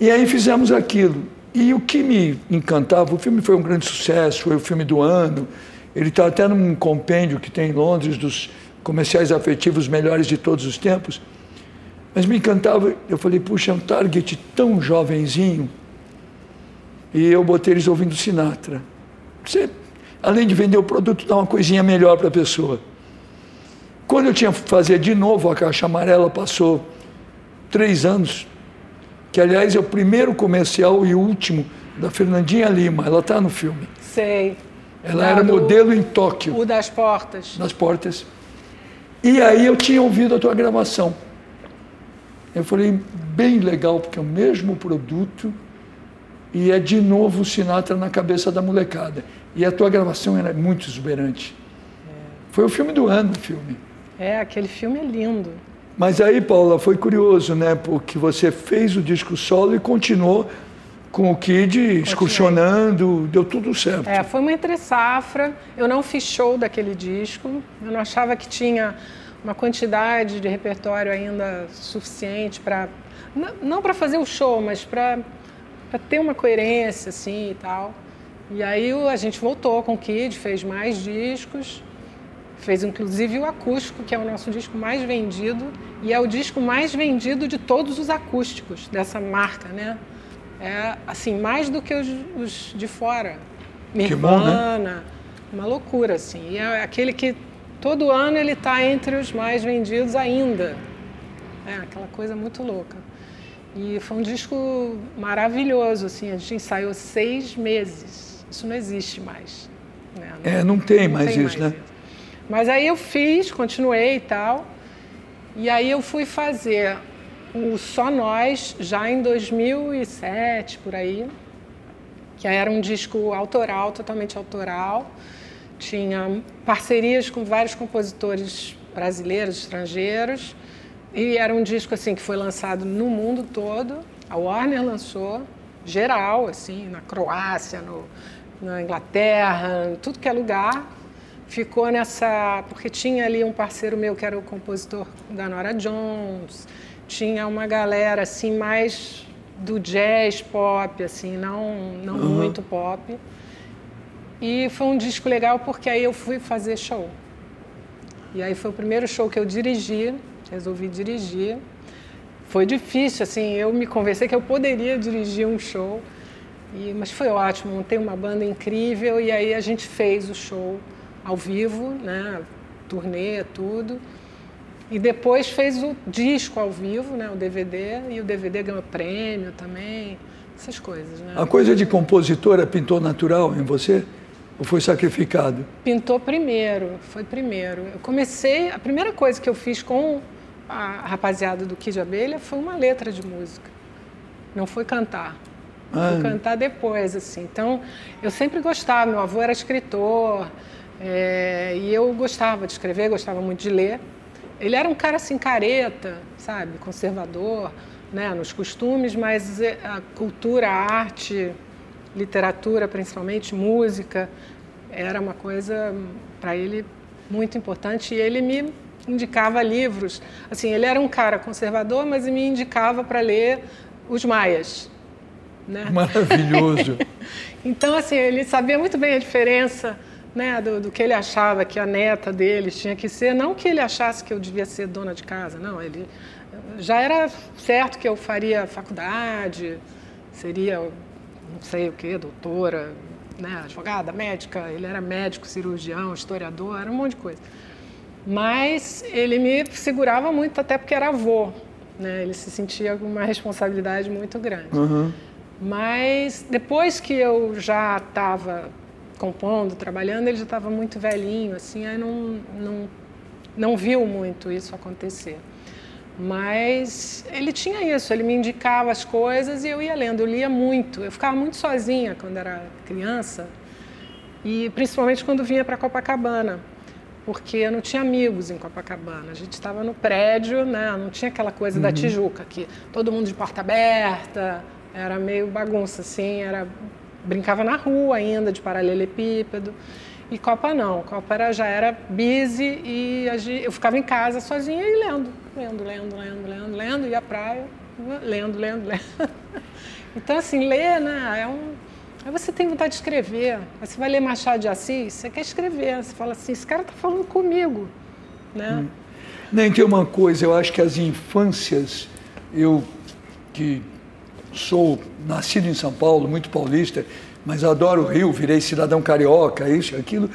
E aí fizemos aquilo. E o que me encantava, o filme foi um grande sucesso, foi o filme do ano. Ele está até num compêndio que tem em Londres dos comerciais afetivos melhores de todos os tempos. Mas me encantava, eu falei, puxa, é um target tão jovenzinho. E eu botei eles ouvindo Sinatra. Você, além de vender o produto, dá uma coisinha melhor para a pessoa. Quando eu tinha que fazer de novo a caixa amarela, passou três anos, que aliás é o primeiro comercial e último da Fernandinha Lima, ela está no filme. Sei. Ela era modelo em Tóquio. O das portas. Das portas. E aí eu tinha ouvido a tua gravação. Eu falei, bem legal, porque é o mesmo produto e é de novo o Sinatra na cabeça da molecada. E a tua gravação era muito exuberante. É. Foi o filme do ano, o filme. É, aquele filme é lindo. Mas aí, Paula, foi curioso, né? Porque você fez o disco solo e continuou com o Kid excursionando, deu tudo certo. É, foi uma entre safra. Eu não fiz show daquele disco. Eu não achava que tinha uma quantidade de repertório ainda suficiente para não, não para fazer o show, mas para ter uma coerência assim e tal. E aí a gente voltou com o Kid, fez mais discos. Fez inclusive o acústico, que é o nosso disco mais vendido e é o disco mais vendido de todos os acústicos dessa marca, né? É assim, mais do que os, os de fora. Nirvana, bom, né? uma loucura assim. E é aquele que todo ano ele está entre os mais vendidos ainda. É aquela coisa muito louca. E foi um disco maravilhoso, assim. A gente ensaiou seis meses. Isso não existe mais. Né? Não, é, não tem, não mais, tem isso, mais né? Isso. Mas aí eu fiz, continuei e tal. E aí eu fui fazer o Só Nós já em 2007, por aí, que era um disco autoral, totalmente autoral. Tinha parcerias com vários compositores brasileiros, estrangeiros. E era um disco assim que foi lançado no mundo todo. A Warner lançou, geral, assim, na Croácia, no, na Inglaterra, tudo que é lugar ficou nessa. Porque tinha ali um parceiro meu que era o compositor da Nora Jones, tinha uma galera assim mais do jazz pop, assim, não, não uhum. muito pop. E foi um disco legal porque aí eu fui fazer show. E aí foi o primeiro show que eu dirigi, resolvi dirigir. Foi difícil, assim, eu me conversei que eu poderia dirigir um show, e, mas foi ótimo, montei uma banda incrível e aí a gente fez o show ao vivo, né? Turnê, tudo. E depois fez o disco ao vivo, né? O DVD, e o DVD ganhou prêmio também, essas coisas, né? A coisa de compositora pintou natural em você? Ou foi sacrificado? Pintou primeiro, foi primeiro. Eu comecei, a primeira coisa que eu fiz com a rapaziada do Kid Abelha foi uma letra de música. Não foi cantar. Ah. Fui cantar depois, assim. Então, eu sempre gostava. Meu avô era escritor, é, e eu gostava de escrever, gostava muito de ler. Ele era um cara assim, careta, sabe, conservador, né, nos costumes, mas é, a cultura, a arte, literatura, principalmente música, era uma coisa para ele muito importante e ele me indicava livros. Assim, ele era um cara conservador, mas me indicava para ler os maias. Né? Maravilhoso. *laughs* então, assim, ele sabia muito bem a diferença né, do, do, que ele achava que a neta deles tinha que ser. Não que ele achasse que eu devia ser dona de casa, não. Ele já era certo que eu faria faculdade, seria não sei o que, doutora, né, advogada, médica. Ele era médico, cirurgião, historiador, era um monte de coisa. Mas ele me segurava muito, até porque era avô. Né? Ele se sentia com uma responsabilidade muito grande. Uhum. Mas depois que eu já estava compondo, trabalhando, ele já estava muito velhinho, assim, aí não, não, não viu muito isso acontecer. Mas ele tinha isso, ele me indicava as coisas e eu ia lendo. Eu lia muito, eu ficava muito sozinha quando era criança, e principalmente quando vinha para Copacabana, porque eu não tinha amigos em Copacabana. A gente estava no prédio, né? não tinha aquela coisa uhum. da Tijuca, que todo mundo de porta aberta, era meio bagunça, assim, era brincava na rua ainda, de paralelepípedo. E Copa não, Copa era, já era busy e eu ficava em casa sozinha e lendo, lendo, lendo, lendo, lendo, lendo, ia à praia, lendo, lendo, lendo. *laughs* Então, assim, ler, né, é um... Aí você tem vontade de escrever, aí você vai ler Machado de Assis, você quer escrever, você fala assim, esse cara está falando comigo, né? Hum. Nem tem uma coisa, eu acho que as infâncias, eu que sou nascido em São Paulo, muito paulista, mas adoro o Rio, virei cidadão carioca, isso, aquilo.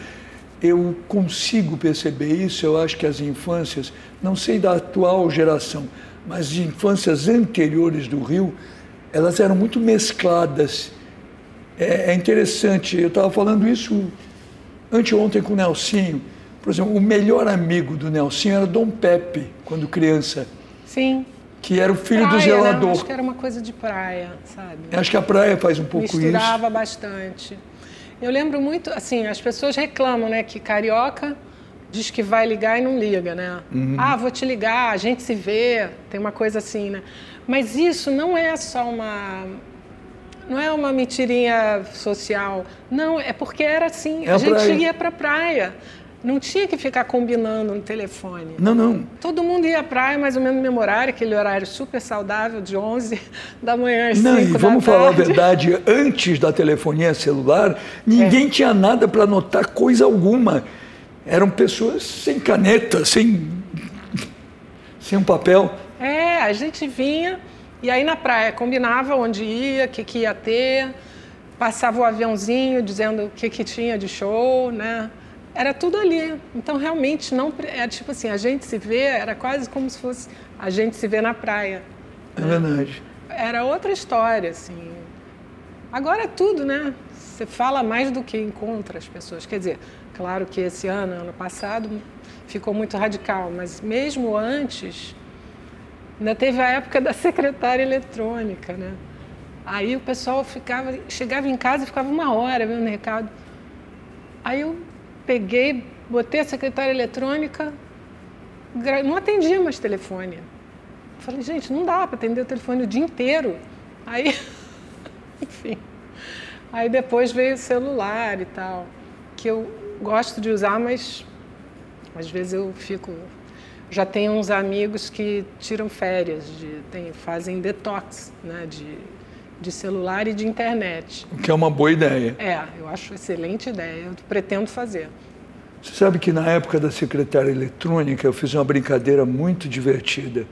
Eu consigo perceber isso, eu acho que as infâncias, não sei da atual geração, mas as infâncias anteriores do Rio, elas eram muito mescladas. É, é interessante, eu estava falando isso anteontem com o Nelsinho. Por exemplo, o melhor amigo do Nelsinho era Dom Pepe, quando criança. Sim que era o filho praia, do zelador. Né? Acho que era uma coisa de praia, sabe? Acho que a praia faz um pouco Misturava isso. Misturava bastante. Eu lembro muito, assim, as pessoas reclamam, né, que carioca diz que vai ligar e não liga, né? Uhum. Ah, vou te ligar, a gente se vê, tem uma coisa assim, né? Mas isso não é só uma não é uma mentirinha social, não, é porque era assim, é a, a gente praia. ia para praia. Não tinha que ficar combinando no telefone. Não, não. Todo mundo ia à praia mais ou menos no mesmo horário, aquele horário super saudável, de 11 *laughs* da manhã às não, 5 e vamos falar a verdade, antes da telefonia celular, ninguém é. tinha nada para anotar coisa alguma. Eram pessoas sem caneta, sem, sem um papel. É, a gente vinha e aí na praia combinava onde ia, o que, que ia ter, passava o aviãozinho dizendo o que, que tinha de show, né? era tudo ali. Então, realmente, não é tipo assim, a gente se vê, era quase como se fosse a gente se vê na praia. É verdade. Era outra história, assim. Agora é tudo, né? Você fala mais do que encontra as pessoas. Quer dizer, claro que esse ano, ano passado, ficou muito radical, mas mesmo antes, ainda teve a época da secretária eletrônica, né? Aí o pessoal ficava, chegava em casa e ficava uma hora vendo o recado. Aí eu peguei, botei a secretária eletrônica, não atendia mais telefone. Falei, gente, não dá para atender o telefone o dia inteiro. Aí, *laughs* enfim. Aí depois veio o celular e tal, que eu gosto de usar, mas às vezes eu fico. Já tenho uns amigos que tiram férias, de, tem, fazem detox né, de, de celular e de internet. O que é uma boa ideia. É, eu acho excelente ideia, eu pretendo fazer. Você sabe que na época da secretária eletrônica eu fiz uma brincadeira muito divertida.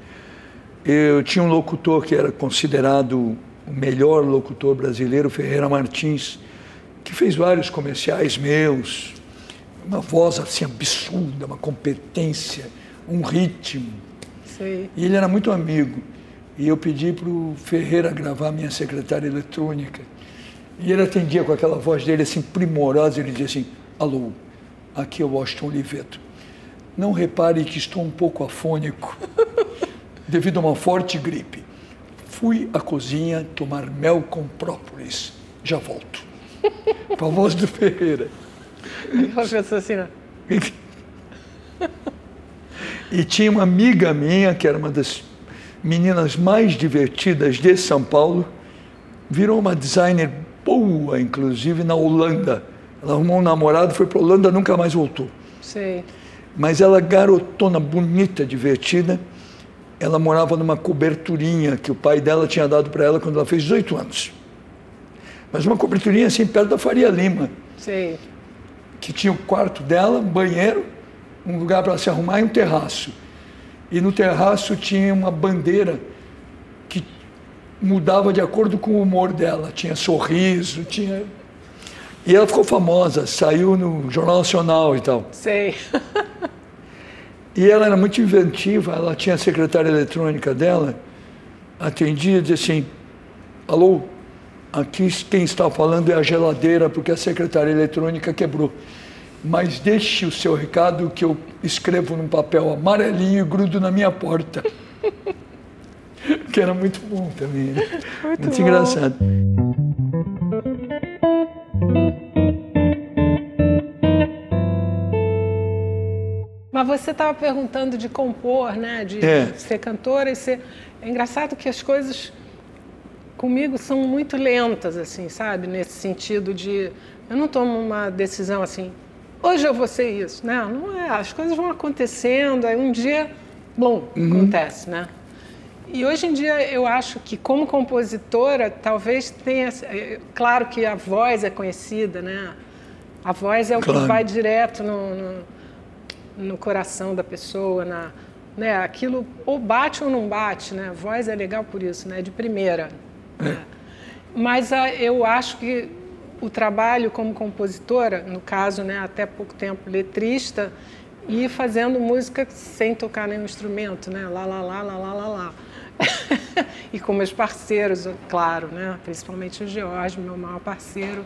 Eu tinha um locutor que era considerado o melhor locutor brasileiro, Ferreira Martins, que fez vários comerciais meus, uma voz assim absurda, uma competência, um ritmo. Sei. E ele era muito amigo. E eu pedi para o Ferreira gravar minha secretária eletrônica. E ele atendia com aquela voz dele assim primorosa, ele dizia assim: "Alô, aqui é o Washington Oliveto. Não repare que estou um pouco afônico *laughs* devido a uma forte gripe. Fui à cozinha tomar mel com própolis. Já volto. Com a voz do Ferreira. *laughs* assim, né? *laughs* E tinha uma amiga minha, que era uma das meninas mais divertidas de São Paulo, virou uma designer boa, inclusive, na Holanda. Ela arrumou um namorado, foi para a Holanda, nunca mais voltou. Sei. Mas ela, garotona, bonita, divertida, ela morava numa coberturinha que o pai dela tinha dado para ela quando ela fez 18 anos. Mas uma coberturinha assim, perto da Faria Lima. Sei. Que tinha o quarto dela, banheiro, um lugar para se arrumar e um terraço. E no terraço tinha uma bandeira que mudava de acordo com o humor dela. Tinha sorriso, tinha. E ela ficou famosa, saiu no Jornal Nacional e tal. Sei. E ela era muito inventiva, ela tinha a secretária eletrônica dela, atendia e dizia assim, alô, aqui quem está falando é a geladeira, porque a secretária eletrônica quebrou. Mas deixe o seu recado que eu escrevo num papel amarelinho e grudo na minha porta. *laughs* que era muito bom também. Né? Muito, muito engraçado. Mas você estava perguntando de compor, né? De, é. ser cantora e ser. É engraçado que as coisas comigo são muito lentas, assim, sabe? Nesse sentido de. Eu não tomo uma decisão assim, hoje eu vou ser isso, né? Não é. As coisas vão acontecendo, aí um dia, bom, uhum. acontece, né? E hoje em dia eu acho que como compositora talvez tenha, claro que a voz é conhecida, né? A voz é o claro. que vai direto no, no no coração da pessoa, na, né? Aquilo ou bate ou não bate, né? A voz é legal por isso, né? De primeira. É. Né? Mas a, eu acho que o trabalho como compositora, no caso, né, até pouco tempo letrista, e fazendo música sem tocar nenhum instrumento, né? Lá, lá, lá, lá, lá, lá, lá. e com meus parceiros, claro, né? Principalmente o George, meu maior parceiro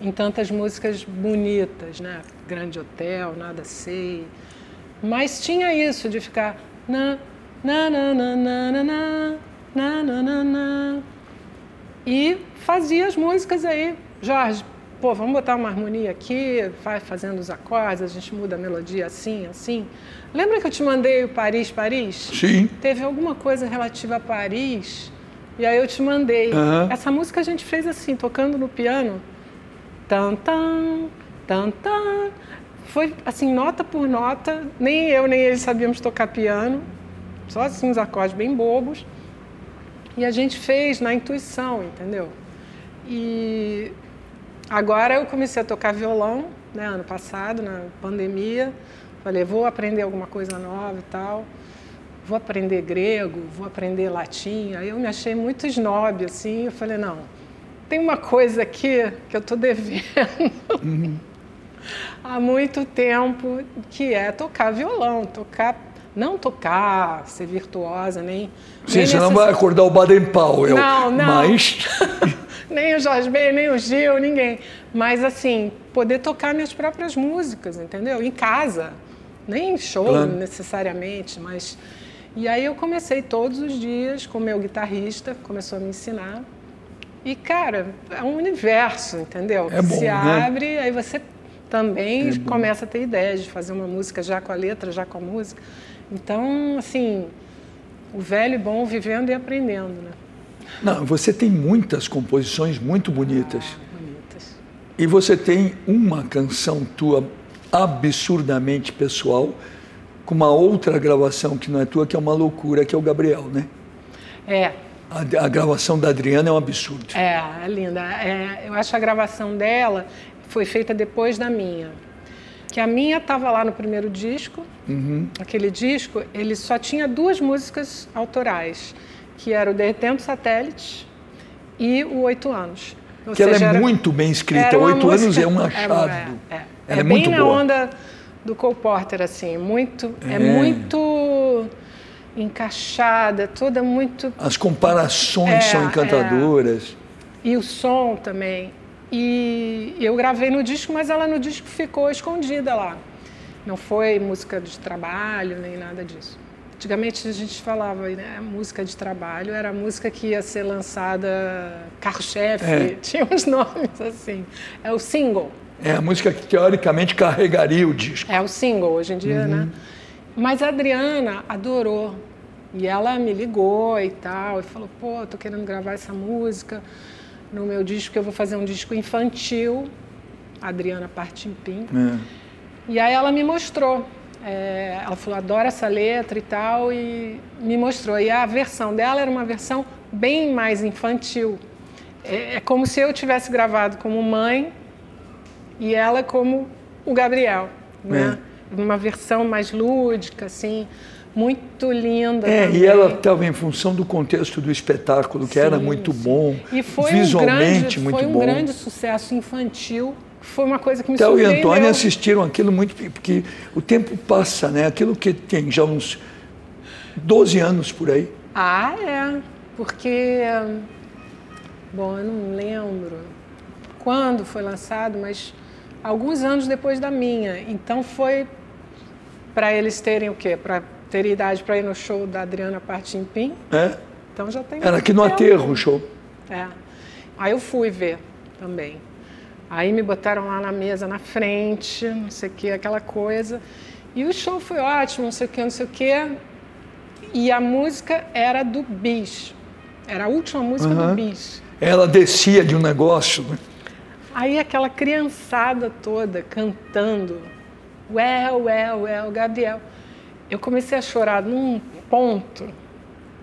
em tantas músicas bonitas, né? Grande Hotel, Nada Sei. Mas tinha isso de ficar na na na na na na na na na na e fazia as músicas aí, Jorge, pô, vamos botar uma harmonia aqui, vai fazendo os acordes, a gente muda a melodia assim, assim. Lembra que eu te mandei o Paris, Paris? Sim. Teve alguma coisa relativa a Paris, e aí eu te mandei. Uhum. Essa música a gente fez assim, tocando no piano. Tan, tan, tan, tan. Foi assim, nota por nota. Nem eu nem ele sabíamos tocar piano. Só assim, uns acordes bem bobos. E a gente fez na intuição, entendeu? E agora eu comecei a tocar violão, né, ano passado, na pandemia. Falei, vou aprender alguma coisa nova e tal. Vou aprender grego, vou aprender latim. Aí eu me achei muito snob, assim. Eu falei, não, tem uma coisa aqui que eu estou devendo uhum. *laughs* há muito tempo, que é tocar violão, tocar não tocar, ser virtuosa, nem. Sim, nem você não vai acordar o Baden Powell. Não, não. Mas. *laughs* nem o Jorge Ben, nem o Gil, ninguém. Mas, assim, poder tocar minhas próprias músicas, entendeu? Em casa. Nem em show claro. necessariamente, mas. E aí eu comecei todos os dias com o meu guitarrista, começou a me ensinar. E, cara, é um universo, entendeu? É bom, Se né? abre, aí você também é começa a ter ideias de fazer uma música já com a letra, já com a música. Então, assim, o velho bom vivendo e aprendendo, né? Não, você tem muitas composições muito bonitas. Ah, bonitas. E você tem uma canção tua absurdamente pessoal, com uma outra gravação que não é tua, que é uma loucura, que é o Gabriel, né? É, a, a, gravação da Adriana é um absurdo. É, é linda. É, eu acho a gravação dela foi feita depois da minha. Que a minha estava lá no primeiro disco. Uhum. Aquele disco, ele só tinha duas músicas autorais, que era o Derretendo Satélite e o Oito Anos. Ou que seja, ela é era, muito bem escrita. Oito Anos é um achado. É, é, é, ela é, é bem na boa. onda do Cole Porter, assim. Muito, é, é muito encaixada, toda muito. As comparações é, são encantadoras. É. E o som também. E eu gravei no disco, mas ela no disco ficou escondida lá. Não foi música de trabalho, nem nada disso. Antigamente a gente falava, né, música de trabalho era a música que ia ser lançada carro-chefe, é. *laughs* tinha uns nomes assim. É o single. É a música que teoricamente carregaria o disco. É o single hoje em dia, né? uhum. né? Mas a Adriana adorou. E ela me ligou e tal, e falou: pô, tô querendo gravar essa música no meu disco, eu vou fazer um disco infantil, Adriana Partimpim. É. E aí ela me mostrou. É, ela falou: adora essa letra e tal, e me mostrou. E a versão dela era uma versão bem mais infantil. É, é como se eu tivesse gravado como mãe e ela como o Gabriel, né? É uma versão mais lúdica, assim, muito linda. É, também. e ela estava em função do contexto do espetáculo, que sim, era muito sim. bom, e foi visualmente um grande, muito foi um bom. grande sucesso infantil foi uma coisa que me Théo e surpreendeu. Antônio assistiram aquilo muito, porque o tempo passa, né? Aquilo que tem já uns 12 anos por aí. Ah, é. Porque. Bom, eu não lembro quando foi lançado, mas alguns anos depois da minha. Então foi para eles terem o quê? Para ter idade para ir no show da Adriana Partimpim. É? Então já tem. Era aqui no aterro o show. É. Aí eu fui ver também. Aí me botaram lá na mesa na frente, não sei o que, aquela coisa. E o show foi ótimo, não sei o que, não sei o que. E a música era do Bis. Era a última música Aham. do Bis. Ela descia de um negócio. né? Aí aquela criançada toda cantando. Well, well, well, Gabriel. Eu comecei a chorar num ponto,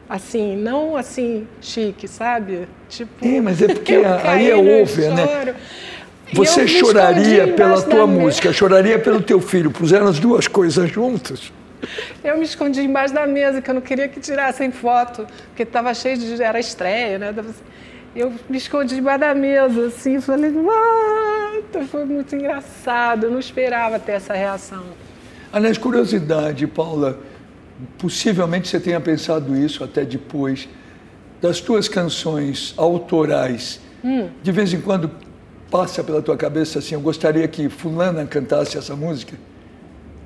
assim, não assim chique, sabe? Tipo, É, mas é porque *laughs* eu aí é over, né? Você choraria pela tua mesa. música, choraria pelo teu filho. Puseram as duas coisas juntas. Eu me escondi embaixo da mesa, que eu não queria que tirassem foto, porque estava cheio de. Era estreia, né? Tava- Eu me escondi embaixo da mesa, assim, falei, what? Foi muito engraçado, eu não esperava ter essa reação. Aliás, curiosidade, Paula, possivelmente você tenha pensado isso até depois, das tuas canções autorais, Hum. de vez em quando passa pela tua cabeça assim, eu gostaria que fulana cantasse essa música?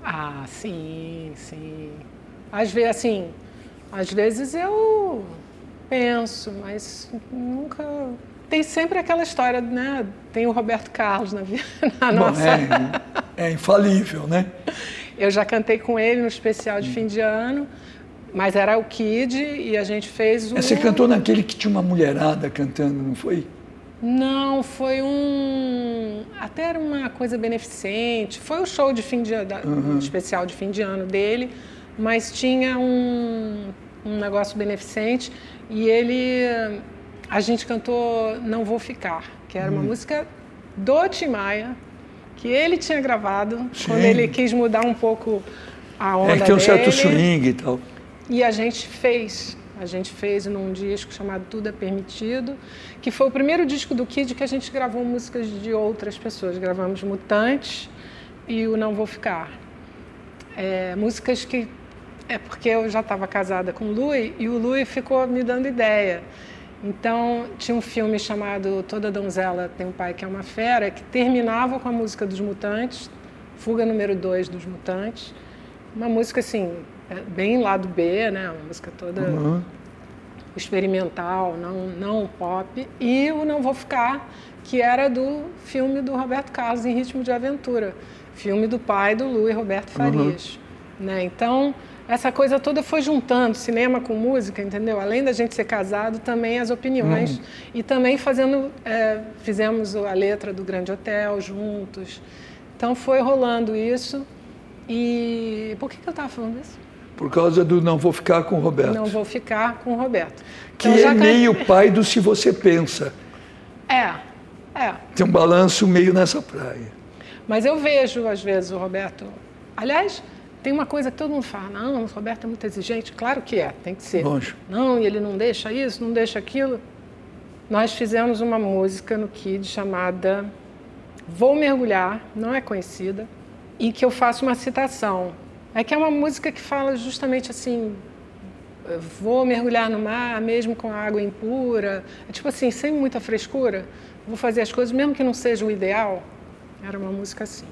Ah, sim, sim. Às vezes, assim, às vezes eu penso, mas nunca. Tem sempre aquela história, né? Tem o Roberto Carlos na, vida, *laughs* na Bom, nossa. é, é infalível, né? *laughs* Eu já cantei com ele no especial de fim de ano, mas era o Kid e a gente fez o. É, Você cantou naquele que tinha uma mulherada cantando, não foi? Não, foi um. Até era uma coisa beneficente. Foi o show de fim de da, um especial de fim de ano dele, mas tinha um, um negócio beneficente e ele. A gente cantou Não Vou Ficar, que era uma música do Tim Maia, que ele tinha gravado quando Sim. ele quis mudar um pouco a onda É que tem um certo dele. swing e tal. E a gente fez. A gente fez num disco chamado Tudo é Permitido, que foi o primeiro disco do Kid que a gente gravou músicas de outras pessoas. Gravamos Mutantes e o Não Vou Ficar. É, músicas que. É porque eu já estava casada com o Lui e o Lui ficou me dando ideia. Então, tinha um filme chamado Toda Donzela Tem um Pai que é uma Fera, que terminava com a música dos Mutantes, Fuga número 2 dos Mutantes. Uma música assim, é, bem lado B, né? Uma música toda Uhum. experimental, não, não pop. E o Não Vou Ficar, que era do filme do Roberto Carlos, Em Ritmo de Aventura. Filme do pai do Lu e Roberto Farias. Né? Então, essa coisa toda foi juntando cinema com música, entendeu? Além da gente ser casado, também as opiniões. E também fazendo, é, fizemos a letra do Grande Hotel juntos. Então, foi rolando isso. E por que, que eu estava falando isso? Por causa do Não Vou Ficar com o Roberto. Não vou ficar com o Roberto. que Então, é can- meio pai do Se Você Pensa. É, é. Tem um balanço meio nessa praia. Mas eu vejo, às vezes, o Roberto. Aliás, tem uma coisa que todo mundo fala: não, o Roberto é muito exigente. Claro que é, tem que ser. Lógico. Não, e ele não deixa isso, não deixa aquilo. Nós fizemos uma música no Kid chamada Vou Mergulhar, não é conhecida, e que eu faço uma citação. É que é uma música que fala justamente assim: vou mergulhar no mar mesmo com a água impura. É tipo assim, sem muita frescura. Vou fazer as coisas mesmo que não seja o ideal. Era uma música assim.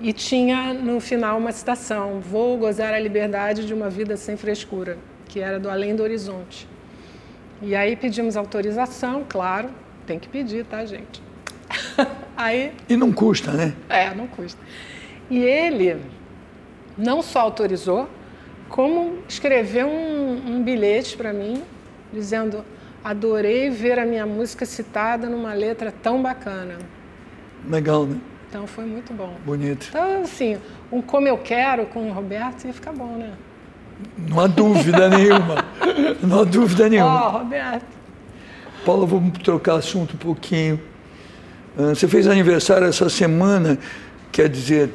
E tinha no final uma citação: Vou gozar a liberdade de uma vida sem frescura, que era do Além do Horizonte. E aí pedimos autorização, claro, tem que pedir, tá, gente? *laughs* aí E não custa, né? é, não custa. E ele não só autorizou, como escreveu um, um bilhete para mim, dizendo: adorei ver a minha música citada numa letra tão bacana. Legal, né? Então foi muito bom. Bonito. Então, assim, um Como Eu Quero com o Roberto ia ficar bom, né? Não há dúvida *laughs* nenhuma. Não há dúvida Ó, nenhuma. Roberto. Paula, vamos trocar assunto um pouquinho. Ah, Você fez aniversário essa semana, quer dizer,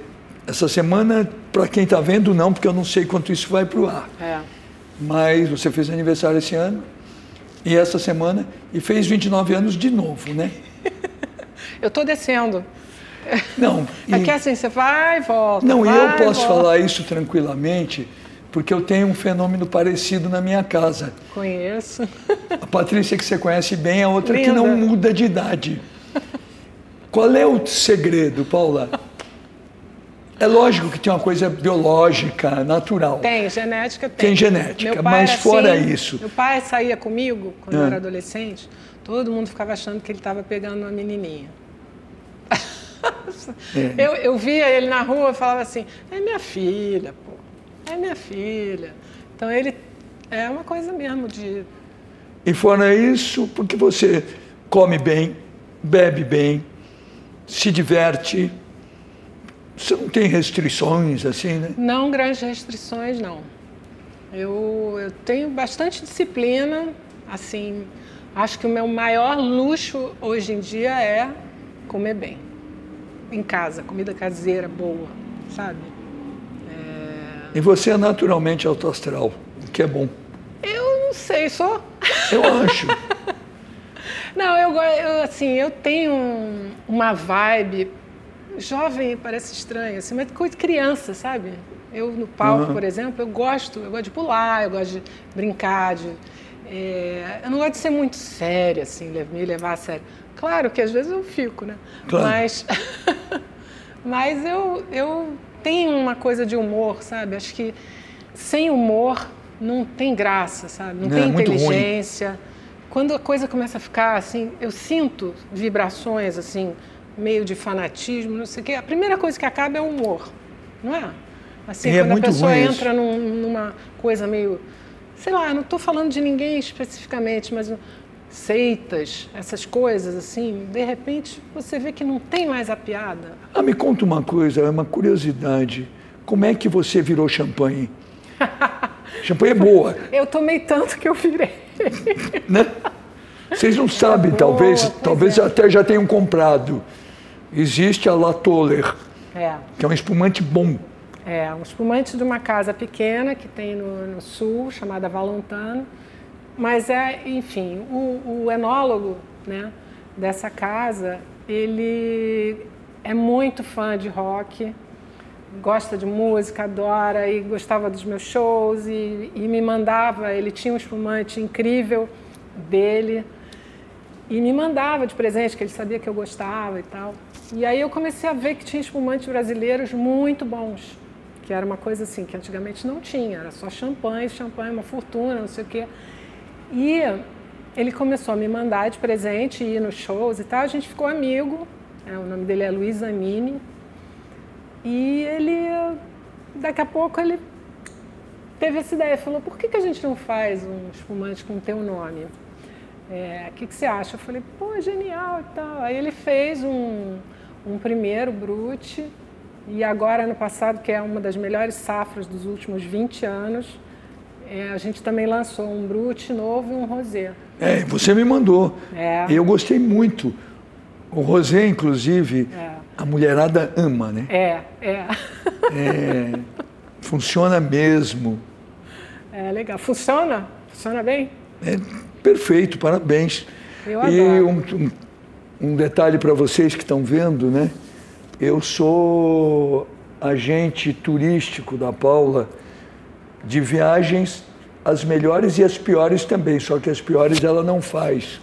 essa semana, para quem está vendo, não, porque eu não sei quanto isso vai para o ar. É. Mas você fez aniversário esse ano e essa semana e fez 29 anos de novo, né? *laughs* Eu tô descendo. Não. É que assim, você vai e volta. Não, vai, e eu posso volta. falar isso tranquilamente, porque eu tenho um fenômeno parecido na minha casa. Conheço. A Patrícia, que você conhece bem, a outra que Linda. não muda de idade. Qual é o segredo, Paula? É lógico que tem uma coisa biológica, natural. Tem, genética tem. Tem genética, Meu pai mas fora assim, isso. Meu pai saía comigo quando eu Ah. era adolescente, todo mundo ficava achando que ele estava pegando uma menininha. É. Eu, eu via ele na rua e falava assim: é minha filha, pô, é minha filha. Então ele é uma coisa mesmo de. E fora isso, porque você come bem, bebe bem, se diverte, você não tem restrições assim, né? Não grandes restrições, não. Eu, eu tenho bastante disciplina, assim. Acho que o meu maior luxo hoje em dia é comer bem. Em casa, comida caseira boa, sabe? E você é naturalmente autoastral, o que é bom. Eu não sei, sou. Eu acho. *laughs* Não, eu, eu assim, eu tenho um- uma vibe jovem, parece estranho, assim, mas coisa de criança, sabe? Eu no palco, Uhum. por exemplo, eu gosto, eu gosto de pular, eu gosto de brincar, de, é, eu não gosto de ser muito séria, assim, me levar a sério. Claro que às vezes eu fico, né? Claro. Mas, *laughs* mas eu, eu tenho uma coisa de humor, sabe? Acho que sem humor não tem graça, sabe? Não Não, tem é muito ruim. inteligência. Quando a coisa começa a ficar assim, eu sinto vibrações assim, meio de fanatismo, não sei o quê. A primeira coisa que acaba é o humor, não é? Assim, E é quando a muito pessoa entra num- numa coisa meio, sei lá, não estou falando de ninguém especificamente, mas seitas, essas coisas assim, de repente você vê que não tem mais a piada. Ah, me conta uma coisa, é uma curiosidade. Como é que você virou champanhe? *laughs* champanhe é boa, Eu tomei tanto que eu virei. *laughs* né? Vocês não sabem, boa, talvez, pois talvez é. até já tenham comprado. Existe a Latoller, É. que é um espumante bom. É, um espumante de uma casa pequena que tem no, no sul, chamada Valontano. Mas é, enfim, o, o enólogo né, dessa casa, ele é muito fã de rock, gosta de música, adora e gostava dos meus shows e, e me mandava, ele tinha um espumante incrível dele e me mandava de presente, que ele sabia que eu gostava e tal. E aí eu comecei a ver que tinha espumantes brasileiros muito bons, que era uma coisa assim que antigamente não tinha, era só champanhe, champanhe, uma fortuna, não sei o quê. E ele começou a me mandar de presente, ir nos shows e tal, a gente ficou amigo, é, o nome dele é Luiz Amini, e ele, daqui a pouco, ele teve essa ideia, falou, por que, que a gente não faz um espumante com o teu nome? É, O que, que você acha? Eu falei, pô, genial e tal. Aí ele fez um, um primeiro brute e agora, ano passado, que é uma das melhores safras dos últimos 20 anos, é, a gente também lançou um brute novo e um rosé. É, você me mandou. É. Eu gostei muito. O Rosé, inclusive, É. a mulherada ama, né? É, é. É, funciona mesmo. É legal. Funciona? Funciona bem? É perfeito, parabéns. Eu e adoro. um- um detalhe para vocês que estão vendo, né? Eu sou agente turístico da Paula de viagens, as melhores e as piores também, só que as piores ela não faz.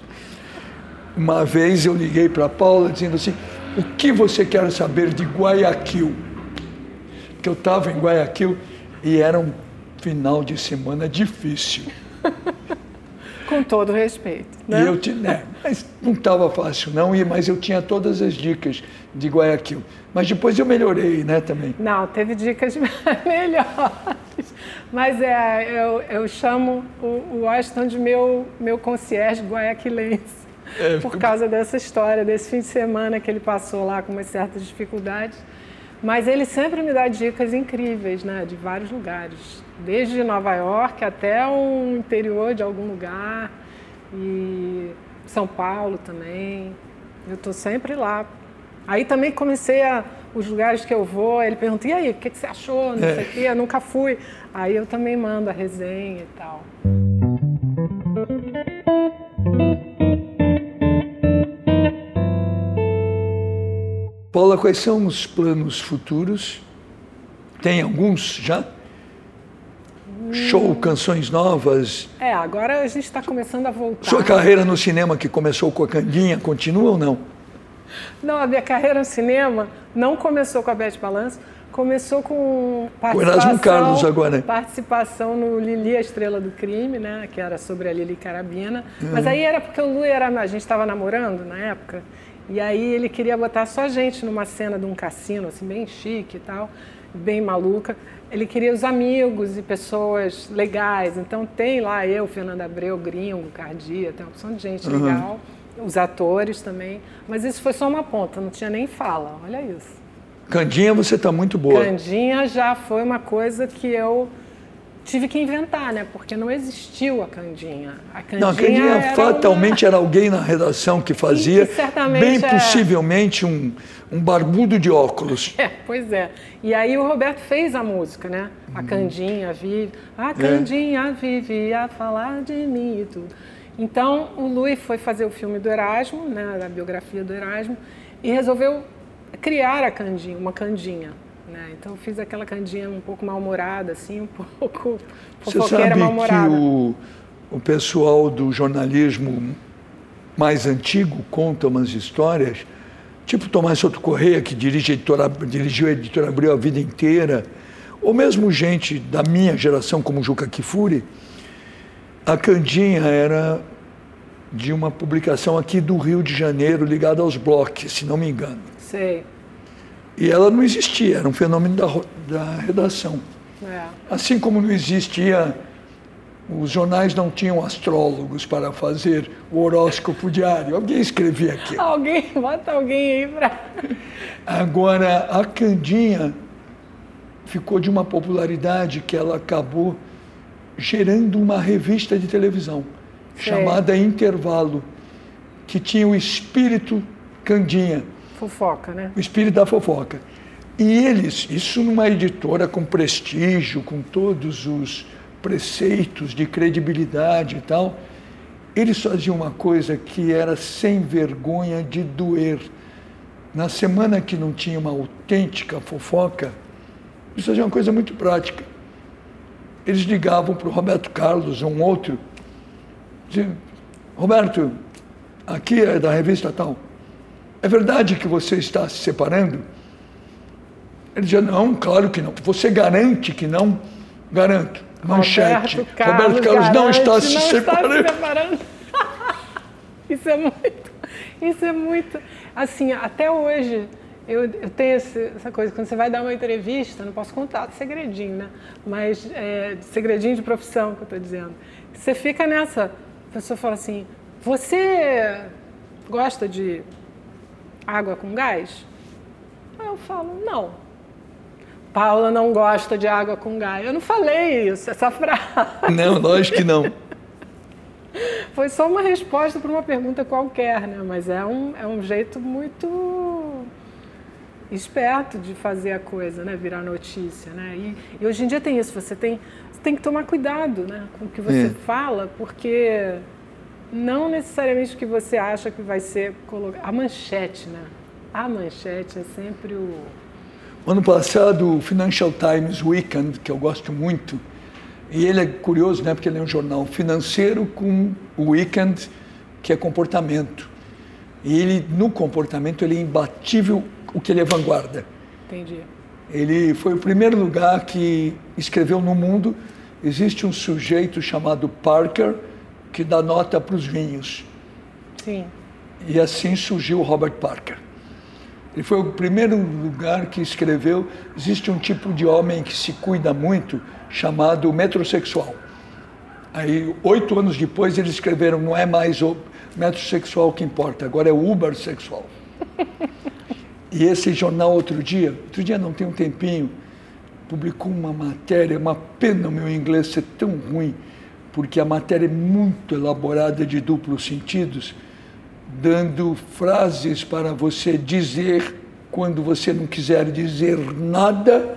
Uma vez eu liguei para a Paula dizendo assim: o que você quer saber de Guayaquil? Porque eu estava em Guayaquil e era um final de semana difícil. *laughs* Com todo respeito. Né? E eu tinha, né, mas não estava fácil não, e, mas eu tinha todas as dicas de Guayaquil. Mas depois eu melhorei, né, também. Não, teve dicas *laughs* melhores. Mas é, eu, eu chamo o, Washington de meu, meu concierge guayaquilense. É, por causa dessa história, desse fim de semana que ele passou lá com umas certas dificuldades. Mas ele sempre me dá dicas incríveis, né, de vários lugares. Desde Nova York até o interior de algum lugar. E São Paulo também. Eu estou sempre lá. Aí também comecei a. Os lugares que eu vou, ele pergunta, e aí, o que, que você achou? Não sei o quê, eu nunca fui. Aí eu também mando a resenha e tal. Paula, quais são os planos futuros? Tem alguns já? Show, canções novas? É, agora a gente está começando a voltar. Sua carreira no cinema que começou com a Candinha continua ou não? Não, a minha carreira no cinema não começou com a Beth Balanço, começou com participação, com Erasmo Carlos agora. participação no Lili, a Estrela do Crime, né, que era sobre a Lili Carabina. Uhum. Mas aí era porque o Lu era, a gente estava namorando na época, e aí ele queria botar só a gente numa cena de um cassino, assim, bem chique e tal, bem maluca. Ele queria os amigos e pessoas legais. Então tem lá eu, Fernanda Abreu, Gringo, Cardia, tem uma opção de gente uhum. legal os atores também. Mas isso foi só uma ponta, não tinha nem fala, olha isso. Candinha, você está muito boa. Candinha já foi uma coisa que eu tive que inventar, né? Porque não existiu a Candinha. A Candinha não, a Candinha era fatalmente uma... era alguém na redação que fazia, e, bem é... possivelmente um, um barbudo de óculos. *laughs* É, pois é. E aí o Roberto fez a música, né? A Candinha vive, a Candinha é. vive a falar de mim e tudo. Então, o Lui foi fazer o filme do Erasmo, né, a biografia do Erasmo, e resolveu criar a Candinha, uma Candinha. Né? Então, eu fiz aquela Candinha um pouco mal-humorada, assim, um *laughs* pouco fofoqueira mal-humorada. que o, o pessoal do jornalismo mais antigo conta umas histórias, tipo Tomás Soto Correia, que dirige a editora, dirigiu a editora Abril a vida inteira, ou mesmo gente da minha geração, como Juca Kifuri, a Candinha era de uma publicação aqui do Rio de Janeiro ligada aos blocos, se não me engano. Sei. E ela não existia, era um fenômeno da, da redação. É. Assim como não existia, os jornais não tinham astrólogos para fazer o horóscopo diário. Alguém escrevia aqui. Alguém, *laughs* bota alguém aí para. Agora, a Candinha ficou de uma popularidade que ela acabou gerando uma revista de televisão chamada Intervalo, que tinha o espírito Candinha. Fofoca, né? O espírito da fofoca. E eles, isso numa editora com prestígio, com todos os preceitos de credibilidade e tal, eles faziam uma coisa que era sem vergonha de doer. Na semana que não tinha uma autêntica fofoca, eles faziam uma coisa muito prática eles ligavam para o Roberto Carlos, um outro, diziam, Roberto, aqui é da revista tal, é verdade que você está se separando? Ele dizia, não, claro que não. Você garante que não? Garanto. Manchete. Roberto Carlos, Roberto Carlos não está se não separando. Está se separando. *laughs* isso é muito, isso é muito, assim, até hoje eu, eu tenho essa coisa, quando você vai dar uma entrevista, não posso contar segredinho, né? Mas é, segredinho de profissão que eu estou dizendo. Você fica nessa, a pessoa fala assim, você gosta de água com gás? Aí eu falo, não. Paula não gosta de água com gás. Eu não falei isso, essa *laughs* frase. Não, lógico que não. Foi só uma resposta para uma pergunta qualquer, né? Mas é um, é um jeito muito esperto de fazer a coisa, né? Virar notícia, né? E, e, hoje em dia tem isso, você tem, você tem que tomar cuidado, né? Com o que você é. fala, porque não necessariamente o que você acha que vai ser colocado. A manchete, né? A manchete é sempre o... Ano passado, o Financial Times Weekend, que eu gosto muito, e ele é curioso, né? Porque ele é um jornal financeiro com o weekend, que é comportamento. E ele, no comportamento, ele é imbatível o que ele é vanguarda. Entendi. Ele foi o primeiro lugar que escreveu no mundo. Existe um sujeito chamado Parker que dá nota para os vinhos. Sim. E assim surgiu o Robert Parker. Ele foi o primeiro lugar que escreveu. Existe um tipo de homem que se cuida muito, chamado metrosexual. Aí, oito anos depois, eles escreveram: não é mais o metrosexual que importa, agora é o ubersexual. *laughs* E esse jornal, outro dia, outro dia não tem um tempinho, publicou uma matéria, uma pena o meu inglês ser tão ruim, porque a matéria é muito elaborada de duplos sentidos, dando frases para você dizer quando você não quiser dizer nada.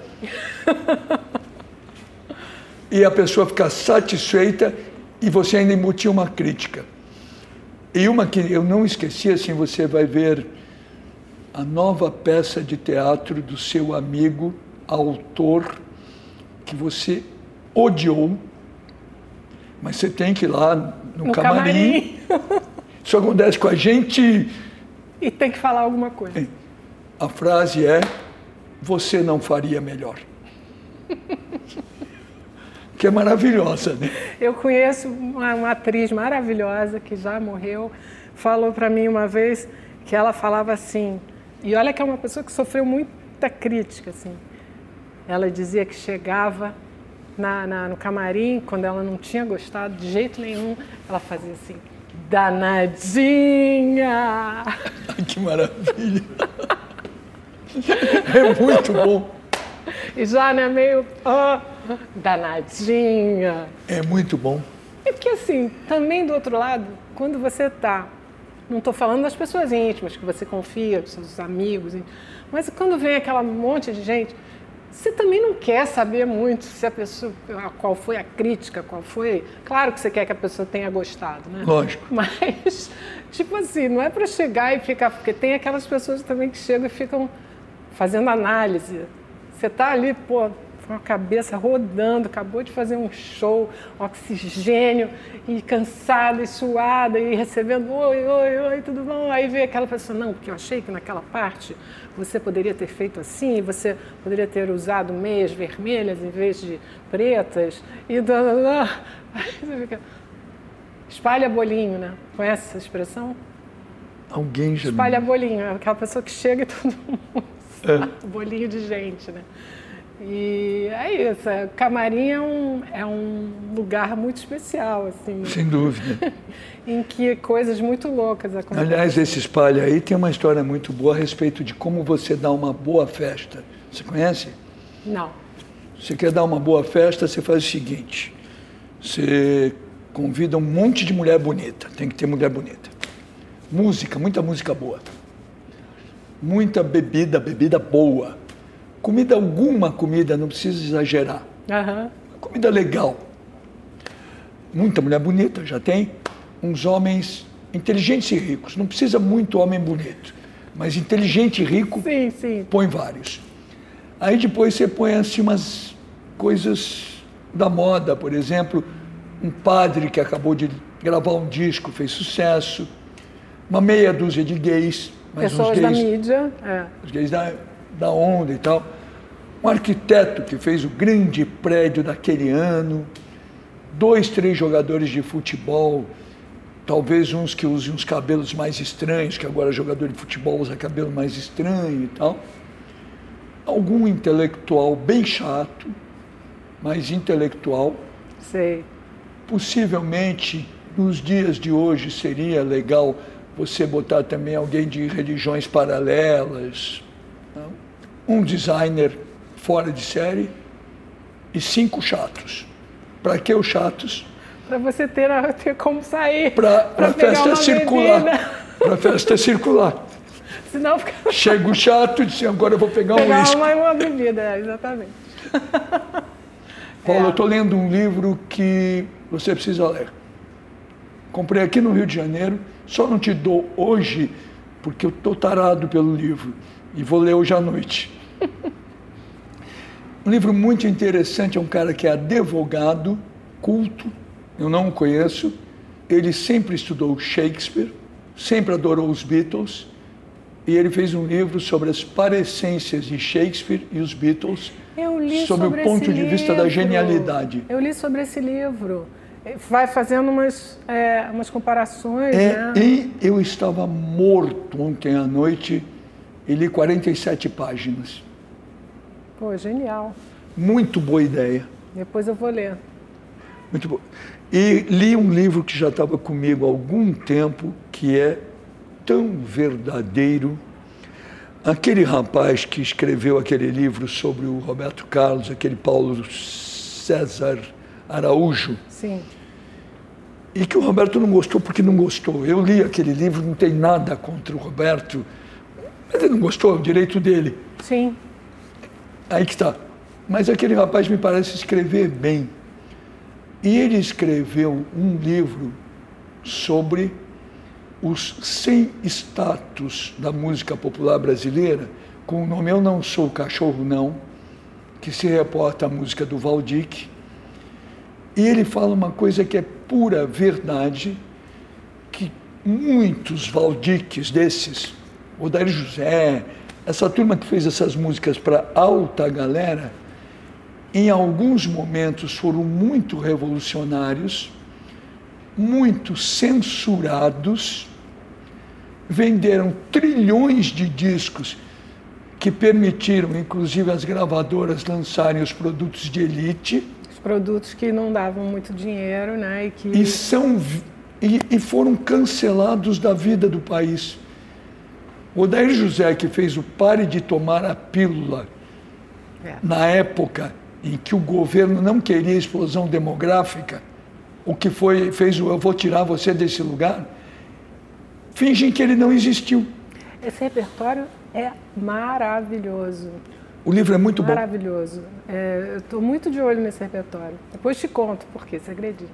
e a pessoa ficar satisfeita e você ainda embutir uma crítica. E uma que eu não esqueci, assim, você vai ver a nova peça de teatro do seu amigo, autor, que você odiou, mas você tem que ir lá no, No camarim. camarim. *laughs* Isso acontece com a gente. E tem que falar alguma coisa. A frase é: Você não faria melhor. *laughs* que é maravilhosa, né? Eu conheço uma, uma atriz maravilhosa que já morreu, falou para mim uma vez que ela falava assim, e olha que é uma pessoa que sofreu muita crítica, assim. Ela dizia que chegava na, na- no camarim, quando ela não tinha gostado de jeito nenhum, ela fazia assim, danadinha! *laughs* Que maravilha. É muito bom. E já, né, meio, ó, danadinha! É muito bom. É porque assim, também do outro lado, quando você tá, não estou falando das pessoas íntimas que você confia, dos seus amigos, mas quando vem aquela monte de gente, você também não quer saber muito se a pessoa, qual foi a crítica, qual foi. Claro que você quer que a pessoa tenha gostado, né? Lógico. *laughs* Mas, tipo assim, não é para chegar e ficar, porque tem aquelas pessoas também que chegam e ficam fazendo análise. Você tá ali, pô, com a cabeça rodando, acabou de fazer um show, oxigênio, e cansada, e suada, e recebendo oi, oi, oi, tudo bom? Aí vem aquela pessoa, não, porque eu achei que naquela parte você poderia ter feito assim, você poderia ter usado meias vermelhas em vez de pretas, e blá, blá, blá. Aí você fica, espalha bolinho, né? Conhece essa expressão? Alguém já. Espalha bolinho, é aquela pessoa que chega e todo mundo *laughs* É. bolinho de gente, né? E é isso, é, camarim é um, é um lugar muito especial, assim, Sem dúvida. *laughs* em que coisas muito loucas acontecem. Aliás, esse espalha aí tem uma história muito boa a respeito de como você dá uma boa festa. Você conhece? Não. Você quer dar uma boa festa, você faz o seguinte: você convida um monte de mulher bonita, tem que ter mulher bonita. Música, muita música boa. Muita bebida, bebida boa. Comida alguma comida, não precisa exagerar. Aham. Comida legal. Muita mulher bonita, já tem. Uns homens inteligentes e ricos. Não precisa muito homem bonito, mas inteligente e rico Sim, sim. põe vários. Aí depois você põe assim umas coisas da moda, por exemplo, um padre que acabou de gravar um disco, fez sucesso, uma meia dúzia de gays, Pessoas uns da gays, mídia. É. os gays da, da onda e tal. Um arquiteto que fez o grande prédio daquele ano, dois, três jogadores de futebol, talvez uns que usem uns cabelos mais estranhos, que agora jogador de futebol usa cabelo mais estranho e tal. Algum intelectual bem chato, mas intelectual. Sei. Possivelmente, nos dias de hoje, seria legal você botar também alguém de religiões paralelas? Um designer fora de série e cinco chatos. Para que os chatos? Para você ter, a- ter como sair. Para a pegar festa circular. Para a festa circular. *laughs* Senão fica. Chega o chato e diz, agora eu vou pegar um Pegar uísque. uma, uma bebida, é, exatamente. *laughs* Paulo, É. eu estou lendo um livro que você precisa ler. Comprei aqui no Rio de Janeiro, só não te dou hoje, porque eu estou tarado pelo livro e vou ler hoje à noite. Um livro muito interessante, é um cara que é advogado, culto, eu não o conheço. Ele sempre estudou Shakespeare, sempre adorou os Beatles, e ele fez um livro sobre as parecências de Shakespeare e os Beatles, Eu li Sob o sobre ponto de vista da genialidade. Eu li sobre esse livro. Vai fazendo umas, é, umas comparações, É, né? e eu estava morto ontem à noite e li 47 páginas. Pô, genial. Muito boa ideia. Depois eu vou ler. Muito boa. E li um livro que já estava comigo há algum tempo, que é tão verdadeiro. Aquele rapaz que escreveu aquele livro sobre o Roberto Carlos, aquele Paulo César Araújo, Sim. e que o Roberto não gostou porque não gostou. Eu li aquele livro, não tem nada contra o Roberto, mas ele não gostou, é o direito dele. Sim. Aí que está. Mas aquele rapaz me parece escrever bem. E ele escreveu um livro sobre os 100 status da música popular brasileira, com o nome Eu Não Sou Cachorro Não, que se reporta à música do Valdic. E ele fala uma coisa que é pura verdade, que muitos Valdiques desses, o Dario José, essa turma que fez essas músicas para alta galera, em alguns momentos foram muito revolucionários, muito censurados, venderam trilhões de discos que permitiram, inclusive, as gravadoras lançarem os produtos de elite. Os produtos que não davam muito dinheiro, né? E, que... e são, e, e foram cancelados da vida do país. O Odair José, que fez o Pare de Tomar a Pílula, é. na época em que o governo não queria explosão demográfica, o que foi, fez o Eu Vou Tirar Você Desse Lugar, fingem que ele não existiu. Esse repertório é maravilhoso. O livro é muito maravilhoso. bom. Maravilhoso. É, eu estou muito de olho nesse repertório. Depois te conto por você acredita?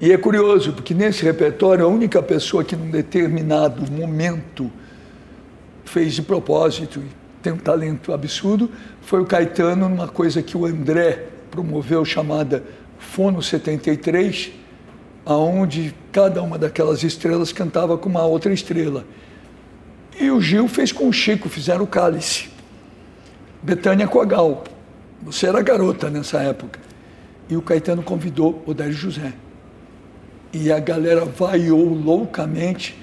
E é curioso, porque nesse repertório, a única pessoa que num determinado momento fez de propósito e tem um talento absurdo foi o Caetano numa coisa que o André promoveu chamada Fono 73, aonde cada uma daquelas estrelas cantava com uma outra estrela. E o Gil fez com o Chico, fizeram o Cálice. Betânia com a Gal. Você era garota nessa época. E o Caetano convidou o Dário José. E a galera vaiou loucamente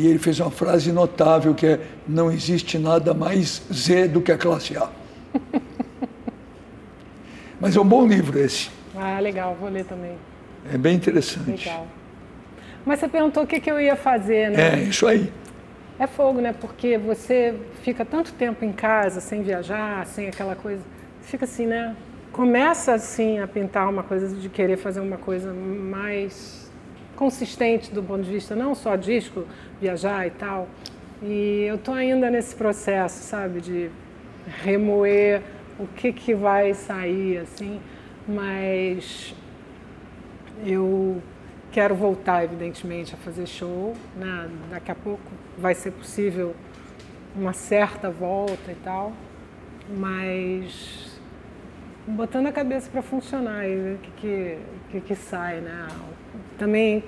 e ele fez uma frase notável que é não existe nada mais Z do que a classe A. *laughs* Mas é um bom livro esse. Ah, legal, vou ler também. É bem interessante. Legal. Mas você perguntou o que, que eu ia fazer, né? É, isso aí. É fogo, né? Porque você fica tanto tempo em casa, sem viajar, sem aquela coisa. Fica assim, né? Começa assim a pintar uma coisa de querer fazer uma coisa mais consistente do ponto de vista não só disco, viajar e tal. E eu tô ainda nesse processo, sabe, de remoer o que que vai sair assim, mas eu quero voltar, evidentemente, a fazer show. Né? Daqui a pouco vai ser possível uma certa volta e tal, mas botando a cabeça para funcionar e ver o que, que, que, que sai. Né? Também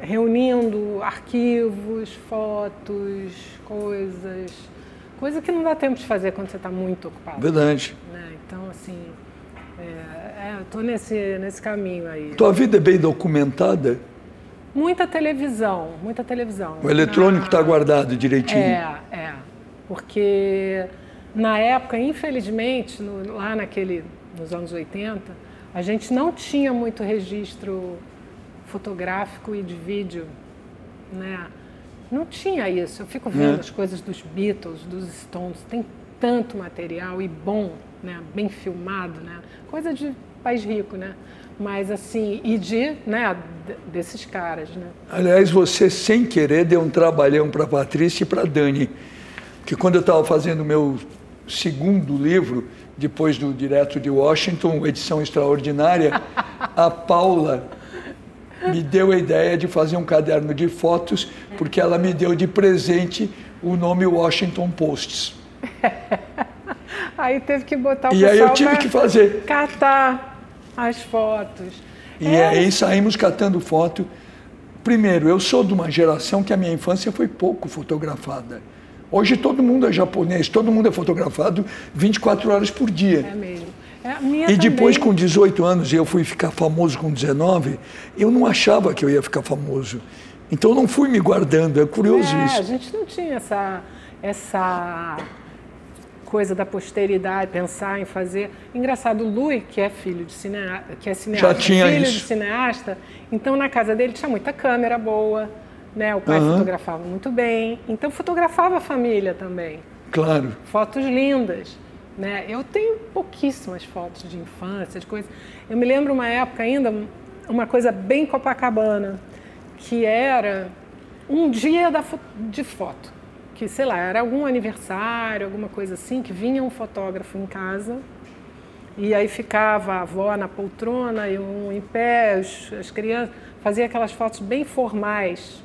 reunindo arquivos, fotos, coisas, coisa que não dá tempo de fazer quando você está muito ocupado. Verdade. Né? Então, assim, é, é, eu estou nesse, nesse caminho aí. Tua vida é bem documentada? Muita televisão, muita televisão. O eletrônico está na... guardado direitinho? É, é. Porque na época, infelizmente, no, lá naquele, nos anos 80, a gente não tinha muito registro fotográfico e de vídeo, né? Não tinha isso. Eu fico vendo é. as coisas dos Beatles, dos Stones, tem tanto material e bom, né? Bem filmado, né? Coisa de país rico, né? Mas assim, e de, né, desses caras, né? Aliás, você sem querer deu um trabalhão para Patrícia e para Dani, que quando eu estava fazendo o meu segundo livro, depois do Direto de Washington, edição extraordinária, a Paula me deu a ideia de fazer um caderno de fotos, porque ela me deu de presente o nome Washington Posts. aí teve que botar o E aí eu tive que fazer. Catar as fotos. E é. aí saímos catando foto. Primeiro, eu sou de uma geração que a minha infância foi pouco fotografada. Hoje todo mundo é japonês, todo mundo é fotografado 24 horas por dia. É mesmo. É, e depois, com 18 anos, eu fui ficar famoso com 19, eu não achava que eu ia ficar famoso. Então, eu não fui me guardando. É curioso é, isso. A gente não tinha essa, essa coisa da posteridade, pensar em fazer. Engraçado, o Lui, que é filho de cineasta, que é cineasta, Já tinha filho isso. de cineasta, então na casa dele tinha muita câmera boa, né? O pai uhum. fotografava muito bem, então fotografava a família também. Claro. Fotos lindas. Né? Eu tenho pouquíssimas fotos de infância, de coisas. Eu me lembro uma época ainda, uma coisa bem Copacabana, que era um dia da, de foto. Que, sei lá, era algum aniversário, alguma coisa assim, que vinha um fotógrafo em casa e aí ficava a avó na poltrona e um em pé, as, as crianças, fazia aquelas fotos bem formais,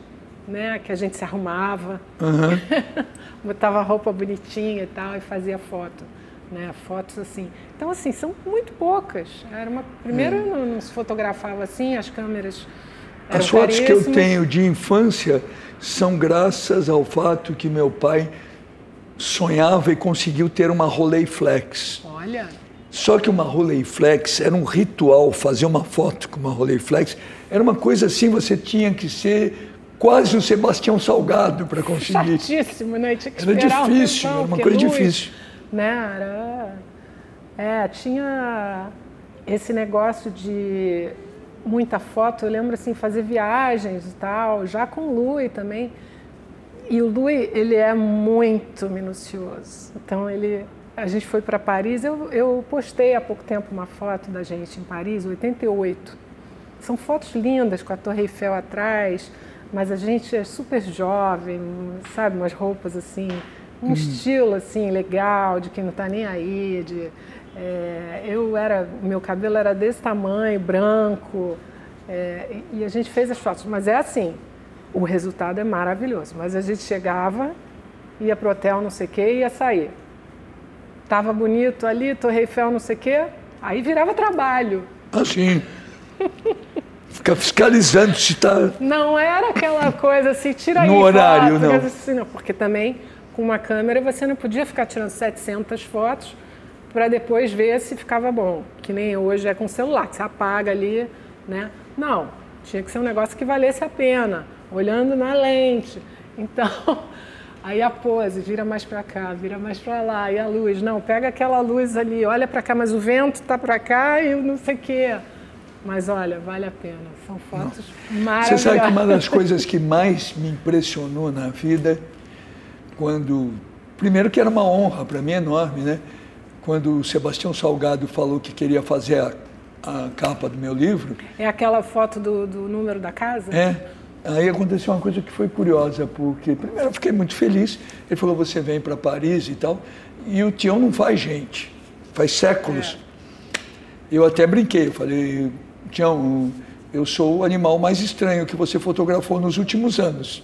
né? Que a gente se arrumava, Aham. *laughs* botava roupa bonitinha e tal e fazia foto, né? Fotos assim. Então assim são muito poucas. Era uma primeiro Hum. não, não se fotografava assim, as câmeras As fotos que eu caríssimas. tenho de infância são graças ao fato que meu pai sonhava e conseguiu ter uma Rolleiflex. Olha, Só que uma Rolleiflex era um ritual, fazer uma foto com uma Rolleiflex era uma coisa assim, você tinha que ser quase o Sebastião Salgado para conseguir. chatíssimo, né? Tinha que Era esperar um difícil, tempão, era uma coisa luz, difícil. Né? Era... É, tinha esse negócio de muita foto. Eu lembro assim, fazer viagens e tal, já com o Lui também. E o Lui, ele é muito minucioso. Então, ele, a gente foi para Paris. Eu, eu postei há pouco tempo uma foto da gente em Paris, 88. São fotos lindas, com a Torre Eiffel atrás, mas a gente é super jovem, sabe? Umas roupas assim, um estilo assim legal, de quem não está nem aí. De, é, eu era, meu cabelo era desse tamanho, branco, é, e a gente fez as fotos. Mas é assim, o resultado é maravilhoso. Mas a gente chegava, ia pro hotel, não sei o quê, ia sair. Tava bonito ali, Torre Eiffel, não sei o quê, aí virava trabalho. Assim. *laughs* Ficar fiscalizando se está. Não era aquela coisa assim, tira aí No horário, foto, não. assim, não. Porque também, com uma câmera, você não podia ficar tirando 700 fotos para depois ver se ficava bom. Que nem hoje é com celular, que você apaga ali, né? Não, tinha que ser um negócio que valesse a pena, olhando na lente. Então, *laughs* aí a pose, vira mais para cá, vira mais para lá, e a luz, não, pega aquela luz ali, olha para cá, mas o vento tá para cá e não sei o quê. Mas olha, vale a pena. São fotos Você maravilhosas. sabe que uma das coisas que mais me impressionou na vida, quando. Primeiro que era uma honra para mim enorme, né? Quando o Sebastião Salgado falou que queria fazer a, a capa do meu livro, É aquela foto do, do número da casa? é. Aí aconteceu uma coisa que foi curiosa, porque primeiro eu fiquei muito feliz. Ele falou: você vem para Paris e tal. E o Tião não faz gente, faz séculos. Eu até brinquei, eu falei: Tião, eu sou o animal mais estranho que você fotografou nos últimos anos.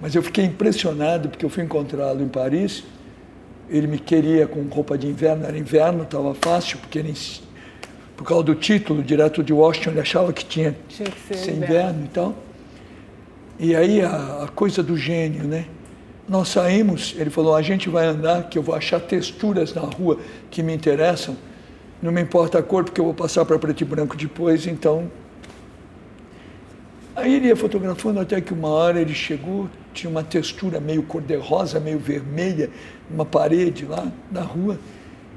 Mas eu fiquei impressionado porque eu fui encontrá-lo em Paris. Ele me queria com roupa de inverno, era inverno, estava fácil, porque ele, por causa do título, direto de Washington, ele achava que tinha Tinha que ser ser inverno. inverno e tal. E aí a, a coisa do gênio, né? Nós saímos, ele falou, a gente vai andar, que eu vou achar texturas na rua que me interessam. Não me importa a cor, porque eu vou passar para preto e branco depois, então... Aí ele ia fotografando até que uma hora ele chegou, tinha uma textura meio cor-de-rosa, meio vermelha, uma parede lá na rua.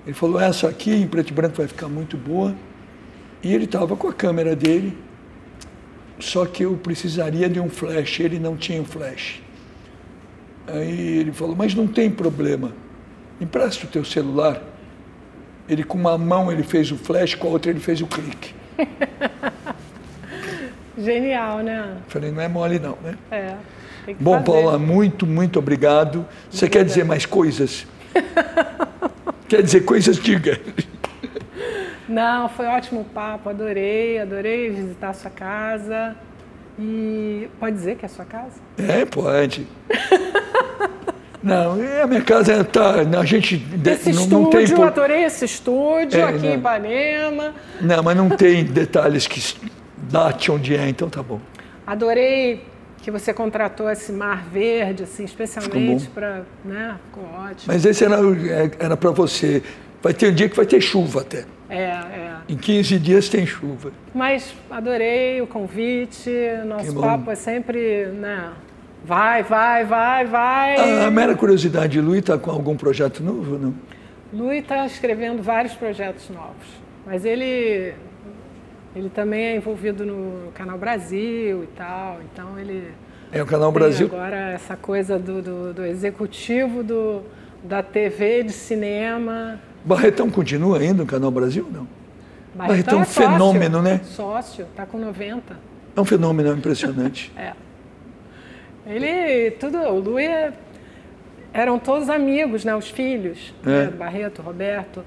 Ele falou, essa aqui em preto e branco vai ficar muito boa. E ele estava com a câmera dele, só que eu precisaria de um flash, ele não tinha um flash. Aí ele falou, mas não tem problema, empresta o teu celular. Ele com uma mão ele fez o flash, com a outra ele fez o clique. *laughs* Genial, né? Falei, não é mole não, né? É. Bom, fazer. Paula, muito, muito obrigado. Você quer dizer mais coisas? *laughs* quer dizer coisas, diga. Não, foi ótimo o papo, adorei, adorei visitar a sua casa. E pode dizer que é a sua casa? É, pode. *laughs* Não, é, a minha casa está. A gente Esse não, estúdio, não tem. por- adorei esse estúdio É, aqui não. em Ipanema. Não, mas não tem detalhes que date onde é, então tá bom. Adorei que você contratou esse mar verde, assim, especialmente para, né? Ficou ótimo. Mas esse era, era para você. Vai ter um dia que vai ter chuva até. É, é. Em 15 dias tem chuva. Mas adorei o convite, nosso papo é sempre, né? Vai, vai, vai, vai. A, a mera curiosidade, Lu está com algum projeto novo? Não? Lui está escrevendo vários projetos novos, mas ele ele também é envolvido no Canal Brasil e tal, então ele É o Canal Brasil. agora essa coisa do, do, do executivo do, da TV, de cinema. Barretão continua ainda no Canal Brasil? Não. Barretão é um sócio, fenômeno, né? Sócio, está com 90. É um fenômeno impressionante. *laughs* É. Ele, tudo, o Lui é- eram todos amigos, né? Os filhos, É. né? Barreto, Roberto.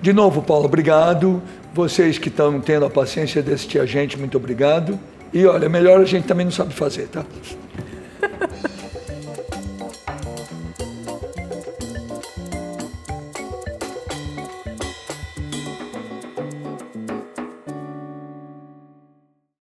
De novo, Paulo, obrigado. Vocês que estão tendo a paciência de assistir a gente, muito obrigado. E olha, melhor a gente também não sabe fazer, tá? *laughs*